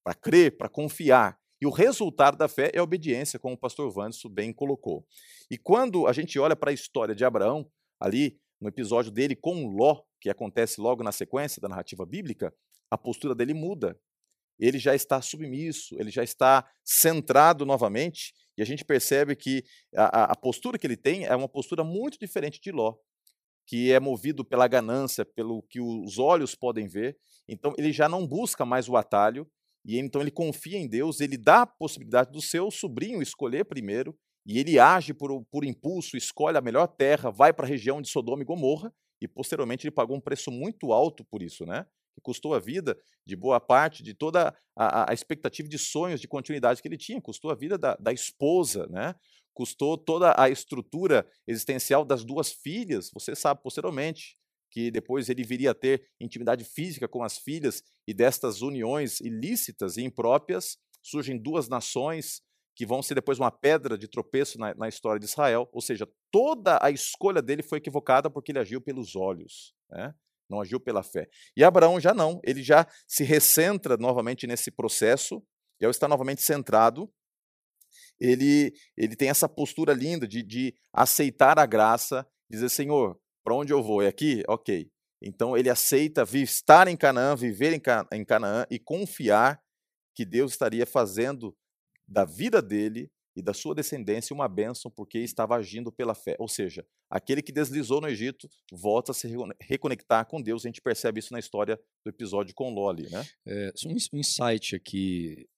para crer, para confiar. E o resultado da fé é a obediência, como o pastor Vanderson bem colocou. E quando a gente olha para a história de Abraão, ali no episódio dele com Ló, que acontece logo na sequência da narrativa bíblica, a postura dele muda. Ele já está submisso, ele já está centrado novamente, e a gente percebe que a, a postura que ele tem é uma postura muito diferente de Ló, que é movido pela ganância, pelo que os olhos podem ver. Então ele já não busca mais o atalho, e então ele confia em Deus, ele dá a possibilidade do seu sobrinho escolher primeiro, e ele age por, por impulso, escolhe a melhor terra, vai para a região de Sodoma e Gomorra, e posteriormente ele pagou um preço muito alto por isso, né? Que custou a vida de boa parte de toda a, a expectativa de sonhos de continuidade que ele tinha, custou a vida da, da esposa, né? Custou toda a estrutura existencial das duas filhas, você sabe posteriormente, que depois ele viria a ter intimidade física com as filhas, e destas uniões ilícitas e impróprias surgem duas nações que vão ser depois uma pedra de tropeço na, na, história de Israel. Ou seja, toda a escolha dele foi equivocada porque ele agiu pelos olhos, né? não agiu pela fé. E Abraão já não, ele já se recentra novamente nesse processo, e ao estar novamente centrado, ele, ele tem essa postura linda de, de aceitar a graça, dizer, Senhor, para onde eu vou? É aqui? Ok. Então ele aceita estar em Canaã, viver em Canaã e confiar que Deus estaria fazendo da vida dele e da sua descendência uma bênção porque estava agindo pela fé. Ou seja, aquele que deslizou no Egito volta a se reconectar com Deus. A gente percebe isso na história do episódio com Ló ali, né? É, um insight aqui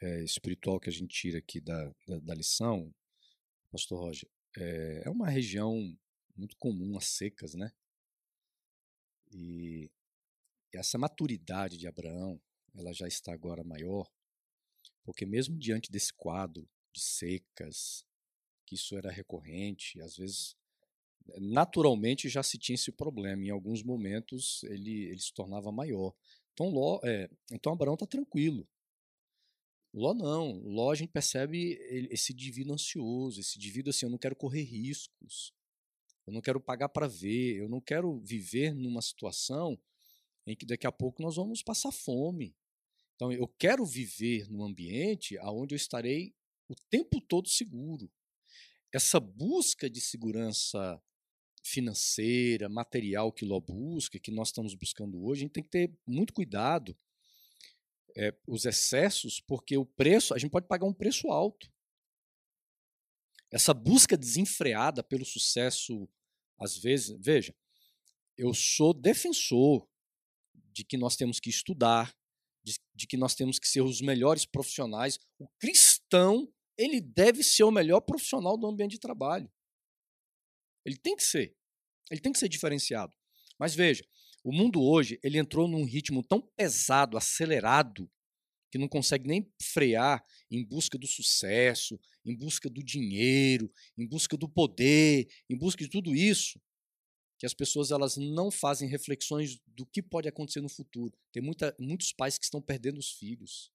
é, espiritual que a gente tira aqui da, da, da lição, Pastor Roger, é, é uma região muito comum as secas, né? E essa maturidade de Abraão, ela já está agora maior, porque mesmo diante desse quadro de secas, que isso era recorrente, às vezes naturalmente já se tinha esse problema. Em alguns momentos ele, ele se tornava maior. Então, Ló, é, então Abraão está tranquilo. Ló não. Ló a gente percebe esse divino ansioso, esse divino assim, eu não quero correr riscos eu não quero pagar para ver, eu não quero viver numa situação em que daqui a pouco nós vamos passar fome. Então, eu quero viver num ambiente onde eu estarei o tempo todo seguro. Essa busca de segurança financeira, material que Ló busca, que nós estamos buscando hoje, a gente tem que ter muito cuidado é, os excessos, porque o preço, a gente pode pagar um preço alto. Essa busca desenfreada pelo sucesso às vezes, veja, eu sou defensor de que nós temos que estudar, de, de, que nós temos que ser os melhores profissionais. O cristão, ele deve ser o melhor profissional do ambiente de trabalho. Ele tem que ser. Ele tem que ser diferenciado. Mas veja, o mundo hoje, ele entrou num ritmo tão pesado, acelerado, que não consegue nem frear em busca do sucesso, em busca do dinheiro, em busca do poder, em busca de tudo isso, que as pessoas elas não fazem reflexões do que pode acontecer no futuro. Tem muita, muitos pais que estão perdendo os filhos.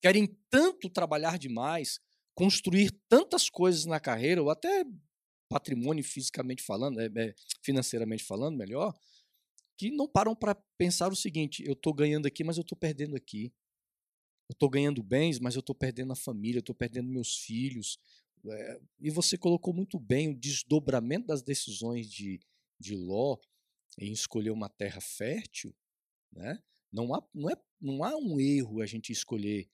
Querem tanto trabalhar demais, construir tantas coisas na carreira, ou até patrimônio fisicamente falando, é, é, financeiramente falando, melhor, que não param para pensar o seguinte: eu estou ganhando aqui, mas eu estou perdendo aqui. Eu estou ganhando bens, mas eu estou perdendo a família, eu estou perdendo meus filhos. É, e você colocou muito bem o desdobramento das decisões de, de Ló em escolher uma terra fértil. Né? Não, há, não, é, não há um erro a gente escolher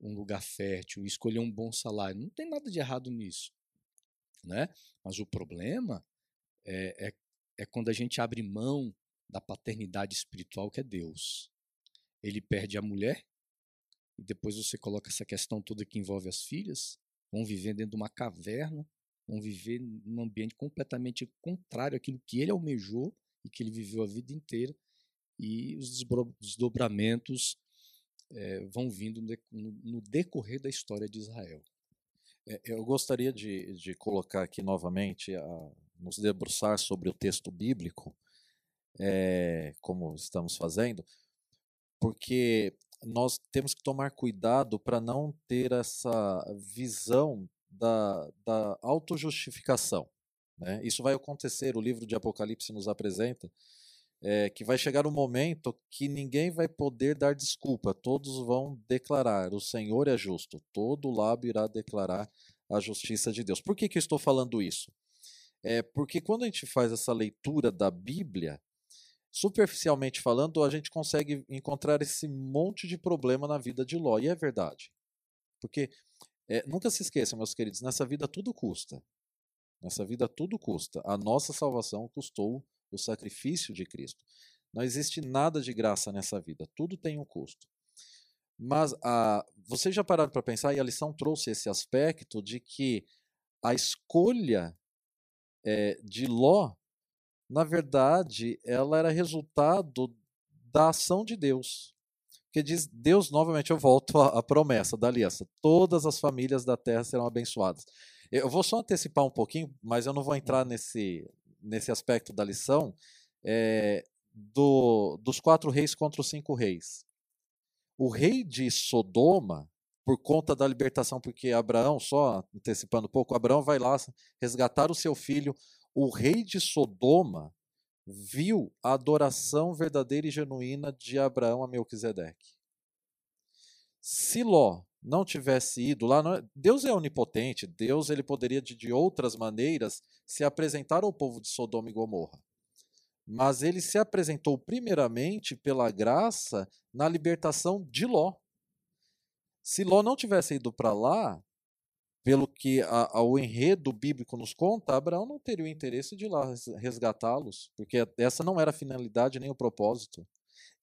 um lugar fértil, escolher um bom salário. Não tem nada de errado nisso. Né? Mas o problema é, é, é quando a gente abre mão da paternidade espiritual que é Deus. Ele perde a mulher, e depois você coloca essa questão toda que envolve as filhas, vão viver dentro de uma caverna, vão viver num ambiente completamente contrário àquilo que ele almejou e que ele viveu a vida inteira, e os desdobramentos é, vão vindo no decorrer da história de Israel. É, eu gostaria de, de colocar aqui novamente, a, nos debruçar sobre o texto bíblico, é, como estamos fazendo, porque nós temos que tomar cuidado para não ter essa visão da, da autojustificação. Né? Isso vai acontecer, o livro de Apocalipse nos apresenta, é, que vai chegar um momento que ninguém vai poder dar desculpa, todos vão declarar: o Senhor é justo, todo lábio irá declarar a justiça de Deus. Por que, que eu estou falando isso? É porque quando a gente faz essa leitura da Bíblia, superficialmente falando, a gente consegue encontrar esse monte de problema na vida de Ló, e é verdade. Porque é, nunca se esqueçam, meus queridos, nessa vida tudo custa. Nessa vida tudo custa. A nossa salvação custou o sacrifício de Cristo. Não existe nada de graça nessa vida, tudo tem um custo. Mas a, vocês já pararam para pensar, e a lição trouxe esse aspecto de que a escolha é, de Ló, na verdade, ela era resultado da ação de Deus. Porque diz Deus, novamente, eu volto à, à promessa da aliança: todas as famílias da terra serão abençoadas. Eu vou só antecipar um pouquinho, mas eu não vou entrar nesse, nesse aspecto da lição, é, do, dos quatro reis contra os cinco reis. O rei de Sodoma, por conta da libertação, porque Abraão, só antecipando um pouco, Abraão vai lá resgatar o seu filho. O rei de Sodoma viu a adoração verdadeira e genuína de Abraão a Melquisedeque. Se Ló não tivesse ido lá, não, é, Deus é onipotente, Deus ele poderia de, de outras maneiras se apresentar ao povo de Sodoma e Gomorra. Mas ele se apresentou primeiramente pela graça na libertação de Ló. Se Ló não tivesse ido para lá, pelo que a, a, o enredo bíblico nos conta, Abraão não teria o interesse de ir lá resgatá-los, porque essa não era a finalidade nem o propósito.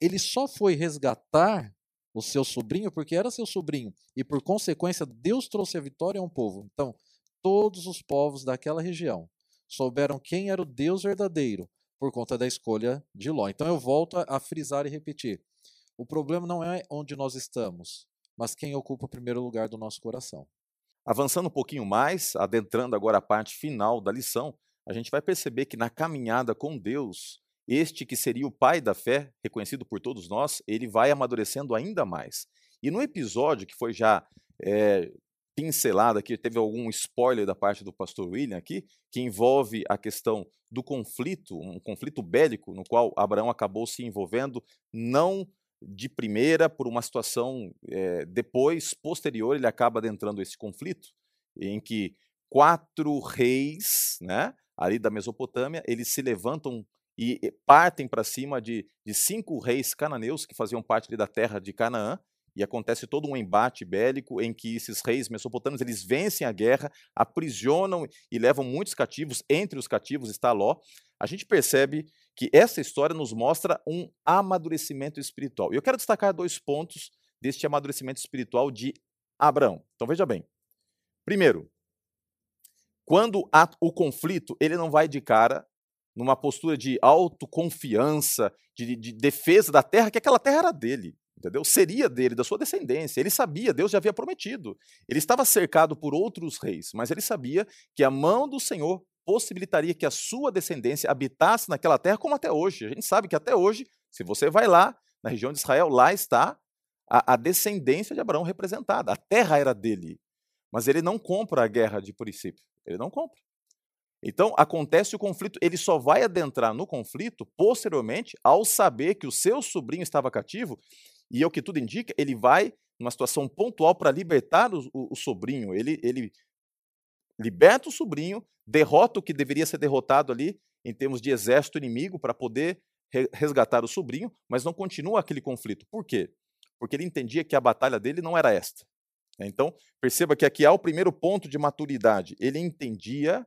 Ele só foi resgatar o seu sobrinho, porque era seu sobrinho, e por consequência Deus trouxe a vitória a um povo. Então, todos os povos daquela região souberam quem era o Deus verdadeiro por conta da escolha de Ló. Então eu volto a frisar e repetir. O problema não é onde nós estamos, mas quem ocupa o primeiro lugar do nosso coração. Avançando um pouquinho mais, adentrando agora a parte final da lição, a gente vai perceber que na caminhada com Deus, este que seria o pai da fé, reconhecido por todos nós, ele vai amadurecendo ainda mais. E no episódio que foi já é, pincelado aqui, teve algum spoiler da parte do pastor William aqui, que envolve a questão do conflito, um conflito bélico no qual Abraão acabou se envolvendo, não de primeira, por uma situação é, depois, posterior, ele acaba adentrando esse conflito, em que quatro reis, né, ali da Mesopotâmia, eles se levantam e partem para cima de, de cinco reis cananeus que faziam parte da terra de Canaã, e acontece todo um embate bélico em que esses reis mesopotâmios eles vencem a guerra, aprisionam e levam muitos cativos, entre os cativos está Ló. A gente percebe que essa história nos mostra um amadurecimento espiritual. E eu quero destacar dois pontos deste amadurecimento espiritual de Abraão. Então veja bem. Primeiro, quando há o conflito, ele não vai de cara numa postura de autoconfiança, de, de defesa da terra, que aquela terra era dele entendeu? Seria dele, da sua descendência. Ele sabia, Deus já havia prometido. Ele estava cercado por outros reis, mas ele sabia que a mão do Senhor possibilitaria que a sua descendência habitasse naquela terra como até hoje. A gente sabe que até hoje, se você vai lá na região de Israel, lá está a, a descendência de Abraão representada. A terra era dele, mas ele não compra a guerra de princípio. Ele não compra. Então, acontece o conflito, ele só vai adentrar no conflito posteriormente ao saber que o seu sobrinho estava cativo, e é o que tudo indica, ele vai numa situação pontual para libertar o, o, o, sobrinho. Ele, ele liberta o sobrinho, derrota o que deveria ser derrotado ali em termos de exército inimigo para poder resgatar o sobrinho, mas não continua aquele conflito. Por quê? Porque ele entendia que a batalha dele não era esta. Então, perceba que aqui há o primeiro ponto de maturidade. Ele entendia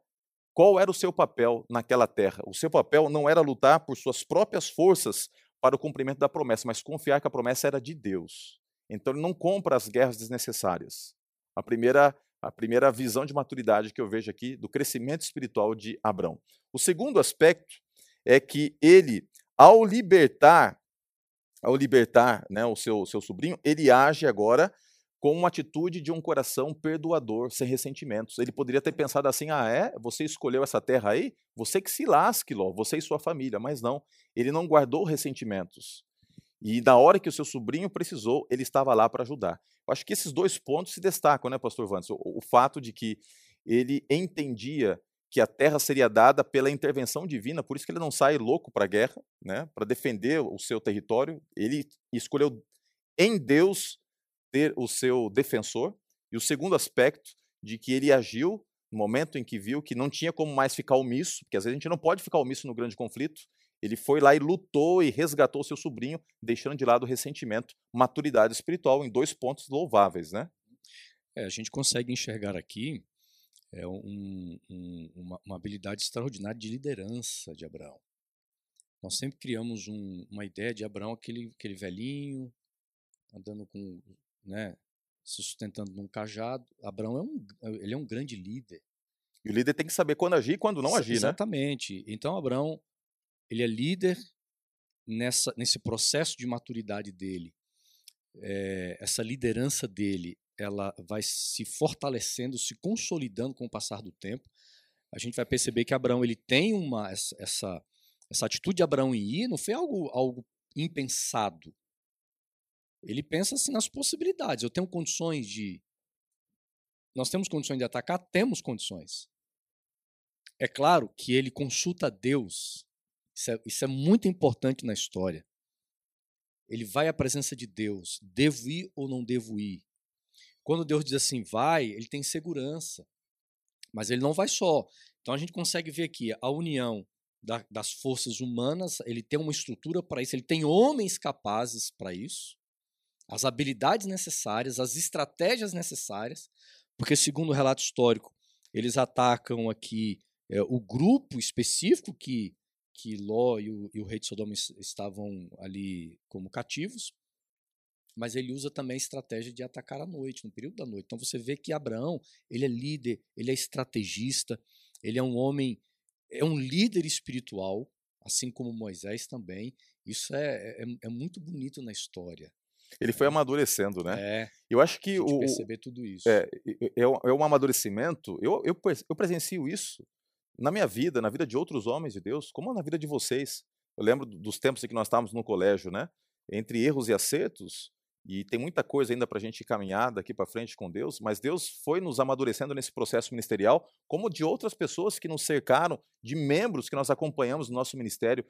qual era o seu papel naquela terra? O seu papel não era lutar por suas próprias forças para o cumprimento da promessa, mas confiar que a promessa era de Deus. Então ele não compra as guerras desnecessárias. A primeira, a primeira visão de maturidade que eu vejo aqui do crescimento espiritual de Abraão. O segundo aspecto é que ele, ao libertar, ao libertar né, o seu, seu sobrinho, ele age agora com uma atitude de um coração perdoador, sem ressentimentos. Ele poderia ter pensado assim: ah, é? Você escolheu essa terra aí? Você que se lasque, Ló, você e sua família. Mas não, ele não guardou ressentimentos. E na hora que o seu sobrinho precisou, ele estava lá para ajudar. Eu acho que esses dois pontos se destacam, né, pastor Vantes? O, o fato de que ele entendia que a terra seria dada pela intervenção divina, por isso que ele não sai louco para a guerra, né, para defender o seu território. Ele escolheu em Deus ter o seu defensor, e o segundo aspecto, de que ele agiu no momento em que viu que não tinha como mais ficar omisso, porque às vezes a gente não pode ficar omisso no grande conflito. Ele foi lá e lutou e resgatou seu sobrinho, deixando de lado o ressentimento, maturidade espiritual, em dois pontos louváveis, né? É, a gente consegue enxergar aqui é, um, um, uma, uma, habilidade extraordinária de liderança de Abraão. Nós sempre criamos um, uma ideia de Abraão, aquele, aquele velhinho, andando com né, se sustentando num cajado. Abraão é um, ele é um grande líder. E o líder tem que saber quando agir e quando não agir, Exatamente. né? Exatamente. Então, Abraão, ele é líder nessa, nesse processo de maturidade dele. É, essa liderança dele, ela vai se fortalecendo, se consolidando com o passar do tempo. A gente vai perceber que Abraão ele tem uma essa, essa, atitude de Abraão em ir, não foi algo, algo impensado. Ele pensa assim nas possibilidades. Eu tenho condições de. Nós temos condições de atacar? Temos condições. É claro que ele consulta Deus. Isso é, isso é muito importante na história. Ele vai à presença de Deus. Devo ir ou não devo ir? Quando Deus diz assim, vai, ele tem segurança. Mas ele não vai só. Então a gente consegue ver aqui a união da, das forças humanas, ele tem uma estrutura para isso, ele tem homens capazes para isso as habilidades necessárias, as estratégias necessárias, porque, segundo o relato histórico, eles atacam aqui é, o grupo específico que, que Ló e o, e o rei de Sodoma estavam ali como cativos, mas ele usa também a estratégia de atacar à noite, no período da noite. Então você vê que Abraão, ele é líder, ele é estrategista, ele é um homem, é um líder espiritual, assim como Moisés também. Isso é, é, é muito bonito na história. Ele foi amadurecendo, né? É. Eu acho que o perceber tudo isso. É, é, é um amadurecimento. Eu, eu, eu presencio isso na minha vida, na vida de outros homens de Deus, como na vida de vocês. Eu lembro dos tempos em que nós estávamos no colégio, né? Entre erros e acertos, e tem muita coisa ainda para a gente caminhar daqui para frente com Deus, mas Deus foi nos amadurecendo nesse processo ministerial, como de outras pessoas que nos cercaram, de membros que nós acompanhamos no nosso ministério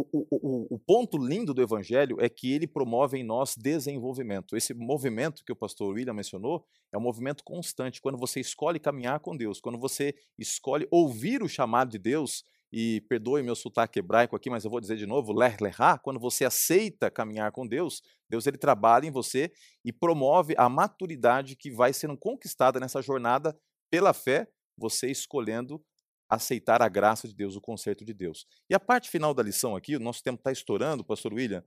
o, o, o, ponto lindo do evangelho é que ele promove em nós desenvolvimento. Esse movimento que o pastor William mencionou é um movimento constante. Quando você escolhe caminhar com Deus, quando você escolhe ouvir o chamado de Deus, e perdoe meu sotaque hebraico aqui, mas eu vou dizer de novo, ler lerá, quando você aceita caminhar com Deus, Deus ele trabalha em você e promove a maturidade que vai sendo conquistada nessa jornada pela fé, você escolhendo aceitar a graça de Deus, o conserto de Deus. E a parte final da lição aqui, o nosso tempo está estourando, pastor William,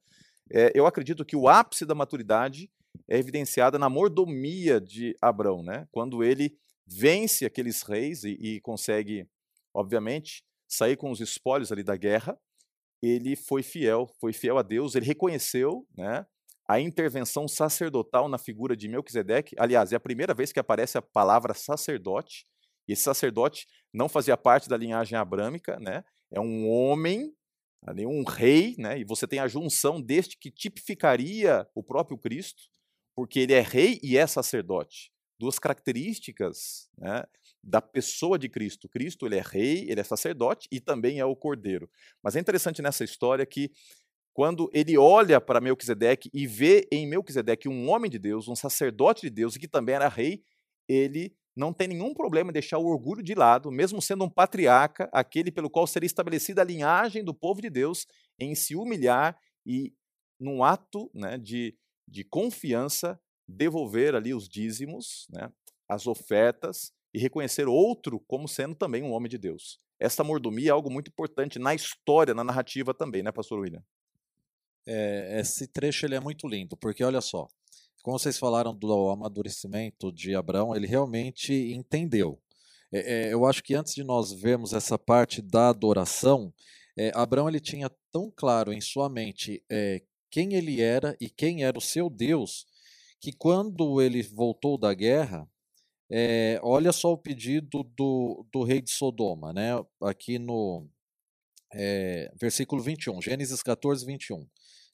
é, eu acredito que o ápice da maturidade é evidenciada na mordomia de Abraão, né? quando ele vence aqueles reis e, e consegue, obviamente, sair com os espólios ali da guerra, ele foi fiel, foi fiel a Deus, ele reconheceu né, a intervenção sacerdotal na figura de Melquisedeque. Aliás, é a primeira vez que aparece a palavra sacerdote, e esse sacerdote não fazia parte da linhagem abrâmica, né? É um homem, um rei, né? E você tem a junção deste que tipificaria o próprio Cristo, porque ele é rei e é sacerdote. Duas características né, da pessoa de Cristo. Cristo ele é rei, ele é sacerdote e também é o cordeiro. Mas é interessante nessa história que quando ele olha para Melquisedeque e vê em Melquisedeque um homem de Deus, um sacerdote de Deus e que também era rei, ele não tem nenhum problema em deixar o orgulho de lado, mesmo sendo um patriarca, aquele pelo qual seria estabelecida a linhagem do povo de Deus, em se humilhar e, num ato né, de, de confiança, devolver ali os dízimos, né, as ofertas, e reconhecer outro como sendo também um homem de Deus. Essa mordomia é algo muito importante na história, na narrativa também, né, pastor William? É, esse trecho ele é muito lindo, porque olha só, como vocês falaram do amadurecimento de Abraão, ele realmente entendeu. É, é, eu acho que antes de nós vermos essa parte da adoração, é, Abraão ele tinha tão claro em sua mente é, quem ele era e quem era o seu Deus, que quando ele voltou da guerra, é, olha só o pedido do, do rei de Sodoma, né? aqui no é, versículo 21, Gênesis 14, 21.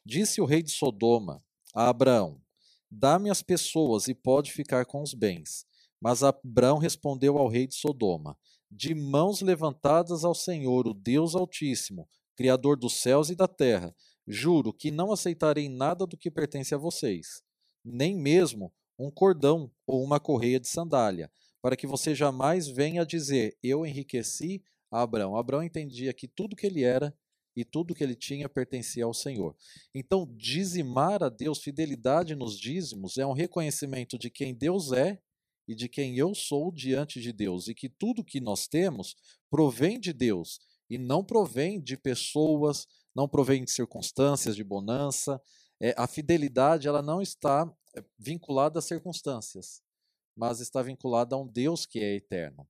Disse o rei de Sodoma a Abraão: Dá-me as pessoas e pode ficar com os bens. Mas Abraão respondeu ao rei de Sodoma: De mãos levantadas ao Senhor, o Deus Altíssimo, Criador dos céus e da terra, juro que não aceitarei nada do que pertence a vocês, nem mesmo um cordão ou uma correia de sandália, para que você jamais venha dizer: Eu enriqueci Abraão. Abraão entendia que tudo que ele era e tudo que ele tinha pertencia ao Senhor. Então, dizimar a Deus, fidelidade nos dízimos, é um reconhecimento de quem Deus é e de quem eu sou diante de Deus, e que tudo que nós temos provém de Deus e não provém de pessoas, não provém de circunstâncias de bonança. É, a fidelidade ela não está é, vinculada às circunstâncias, mas está vinculada a um Deus que é eterno.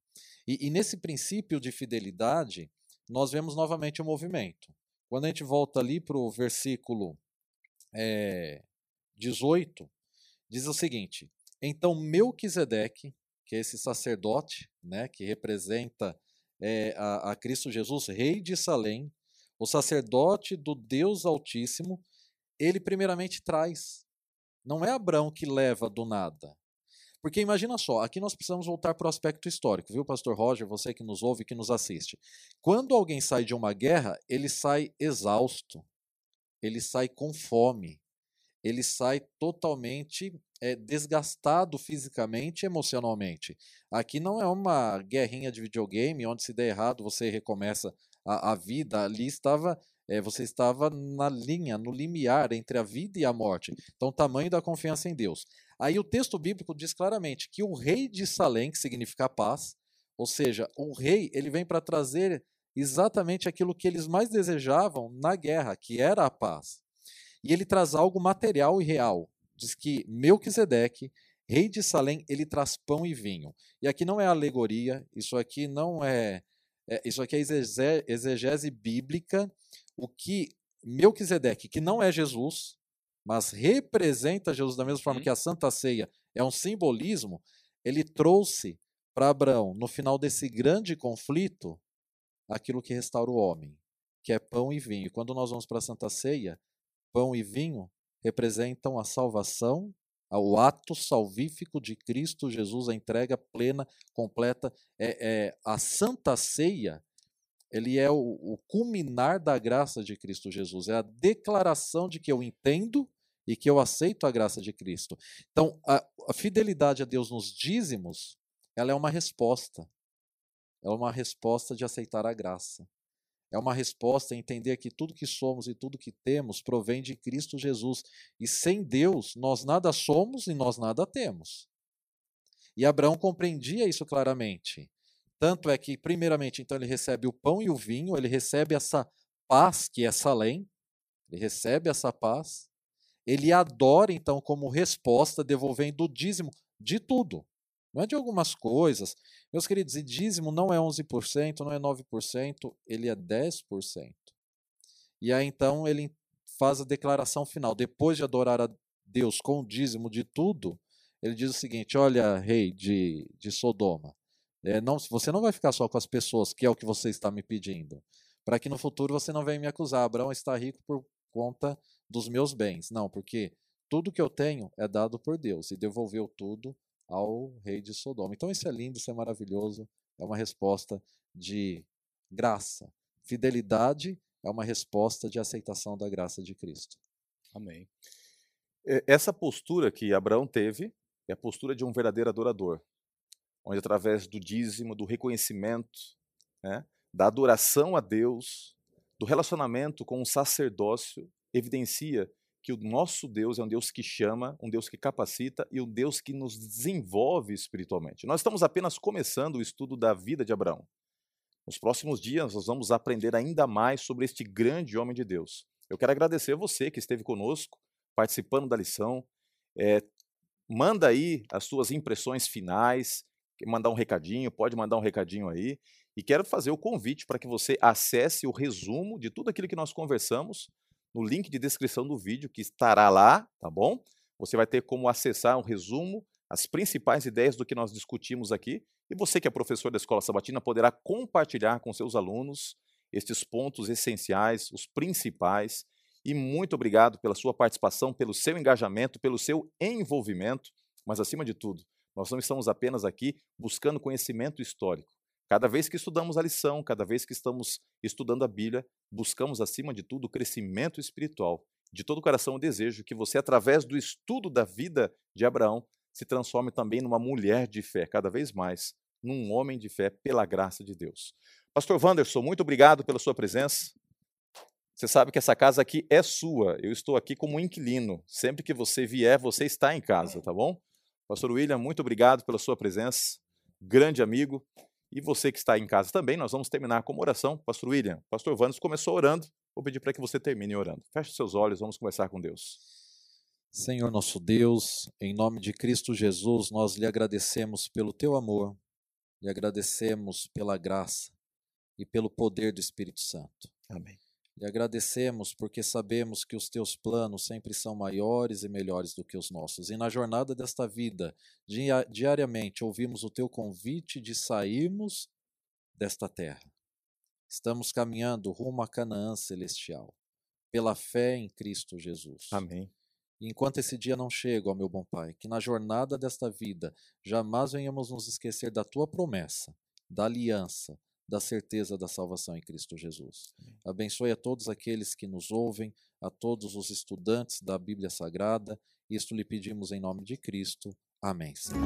E, e nesse princípio de fidelidade, nós vemos novamente o movimento. Quando a gente volta ali para o versículo é, 18, diz o seguinte: Então Melquisedeque, que é esse sacerdote, né, que representa é, a, a Cristo Jesus, rei de Salém, o sacerdote do Deus Altíssimo, ele primeiramente traz. Não é Abraão que leva do nada. Porque imagina só, aqui nós precisamos voltar para o aspecto histórico, viu, Pastor Roger, você que nos ouve, que nos assiste. Quando alguém sai de uma guerra, ele sai exausto, ele sai com fome, ele sai totalmente é, desgastado fisicamente e emocionalmente. Aqui não é uma guerrinha de videogame onde se der errado você recomeça a, a vida. Ali estava é, você estava na linha, no limiar entre a vida e a morte. Então, tamanho da confiança em Deus. Aí o texto bíblico diz claramente que o rei de Salém, que significa paz, ou seja, o rei, ele vem para trazer exatamente aquilo que eles mais desejavam na guerra, que era a paz. E ele traz algo material e real. Diz que Melquisedeque, rei de Salém, ele traz pão e vinho. E aqui não é alegoria, isso aqui não é, é isso aqui é exegese bíblica, o que Melquisedeque, que não é Jesus, mas representa Jesus da mesma forma uhum. que a Santa Ceia é um simbolismo, ele trouxe para Abraão, no final desse grande conflito, aquilo que restaura o homem, que é pão e vinho. E quando nós vamos para a Santa Ceia, pão e vinho representam a salvação, o ato salvífico de Cristo Jesus, a entrega plena, completa. É, é a Santa Ceia, ele é o, o culminar da graça de Cristo Jesus, é a declaração de que eu entendo e que eu aceito a graça de Cristo. Então, a, a fidelidade a Deus nos dízimos, ela é uma resposta. É uma resposta de aceitar a graça. É uma resposta a entender que tudo que somos e tudo que temos provém de Cristo Jesus. E sem Deus, nós nada somos e nós nada temos. E Abraão compreendia isso claramente. Tanto é que, primeiramente, então ele recebe o pão e o vinho, ele recebe essa paz que é Salém, ele recebe essa paz, ele adora, então, como resposta, devolvendo o dízimo de tudo. Não é de algumas coisas. Meus queridos, e dízimo não é 11%, não é 9%, ele é 10%. E aí, então, ele faz a declaração final. Depois de adorar a Deus com o dízimo de tudo, ele diz o seguinte: Olha, rei de, de Sodoma, é, não, você não vai ficar só com as pessoas, que é o que você está me pedindo, para que no futuro você não venha me acusar. Abraão está rico por conta dos meus bens. Não, porque tudo que eu tenho é dado por Deus e devolveu tudo ao rei de Sodoma. Então isso é lindo, isso é maravilhoso, é uma resposta de graça. Fidelidade é uma resposta de aceitação da graça de Cristo. Amém. Essa postura que Abraão teve é a postura de um verdadeiro adorador, onde através do dízimo, do reconhecimento, né, da adoração a Deus, do relacionamento com o sacerdócio, evidencia que o nosso Deus é um Deus que chama, um Deus que capacita e um Deus que nos desenvolve espiritualmente. Nós estamos apenas começando o estudo da vida de Abraão. Nos próximos dias, nós vamos aprender ainda mais sobre este grande homem de Deus. Eu quero agradecer a você que esteve conosco, participando da lição. É, manda aí as suas impressões finais, mandar um recadinho, pode mandar um recadinho aí. E quero fazer o convite para que você acesse o resumo de tudo aquilo que nós conversamos no link de descrição do vídeo que estará lá, tá bom? Você vai ter como acessar um resumo, as principais ideias do que nós discutimos aqui. E você que é professor da Escola Sabatina poderá compartilhar com seus alunos estes pontos essenciais, os principais. E muito obrigado pela sua participação, pelo seu engajamento, pelo seu envolvimento, mas acima de tudo, nós não estamos apenas aqui buscando conhecimento histórico. Cada vez que estudamos a lição, cada vez que estamos estudando a Bíblia, buscamos acima de tudo o crescimento espiritual. De todo o coração eu desejo que você, através do estudo da vida de Abraão, se transforme também numa mulher de fé, cada vez mais, num homem de fé, pela graça de Deus. Pastor Wanderson, muito obrigado pela sua presença. Você sabe que essa casa aqui é sua. Eu estou aqui como inquilino. Sempre que você vier, você está em casa, tá bom? Pastor William, muito obrigado pela sua presença. Grande amigo. E você que está em casa também, nós vamos terminar com uma oração. Pastor William, Pastor Vandes começou orando. Vou pedir para que você termine orando. Feche seus olhos, vamos conversar com Deus. Senhor nosso Deus, em nome de Cristo Jesus, nós lhe agradecemos pelo teu amor, lhe agradecemos pela graça e pelo poder do Espírito Santo. Amém. E agradecemos porque sabemos que os teus planos sempre são maiores e melhores do que os nossos. E na jornada desta vida, diariamente ouvimos o teu convite de sairmos desta terra. Estamos caminhando rumo a Canaã celestial, pela fé em Cristo Jesus. Amém. E enquanto esse dia não chega, ó meu bom Pai, que na jornada desta vida jamais venhamos nos esquecer da tua promessa, da aliança, da certeza da salvação em Cristo Jesus. Amém. Abençoe a todos aqueles que nos ouvem, a todos os estudantes da Bíblia Sagrada. Isto lhe pedimos em nome de Cristo. Amém. Senhor.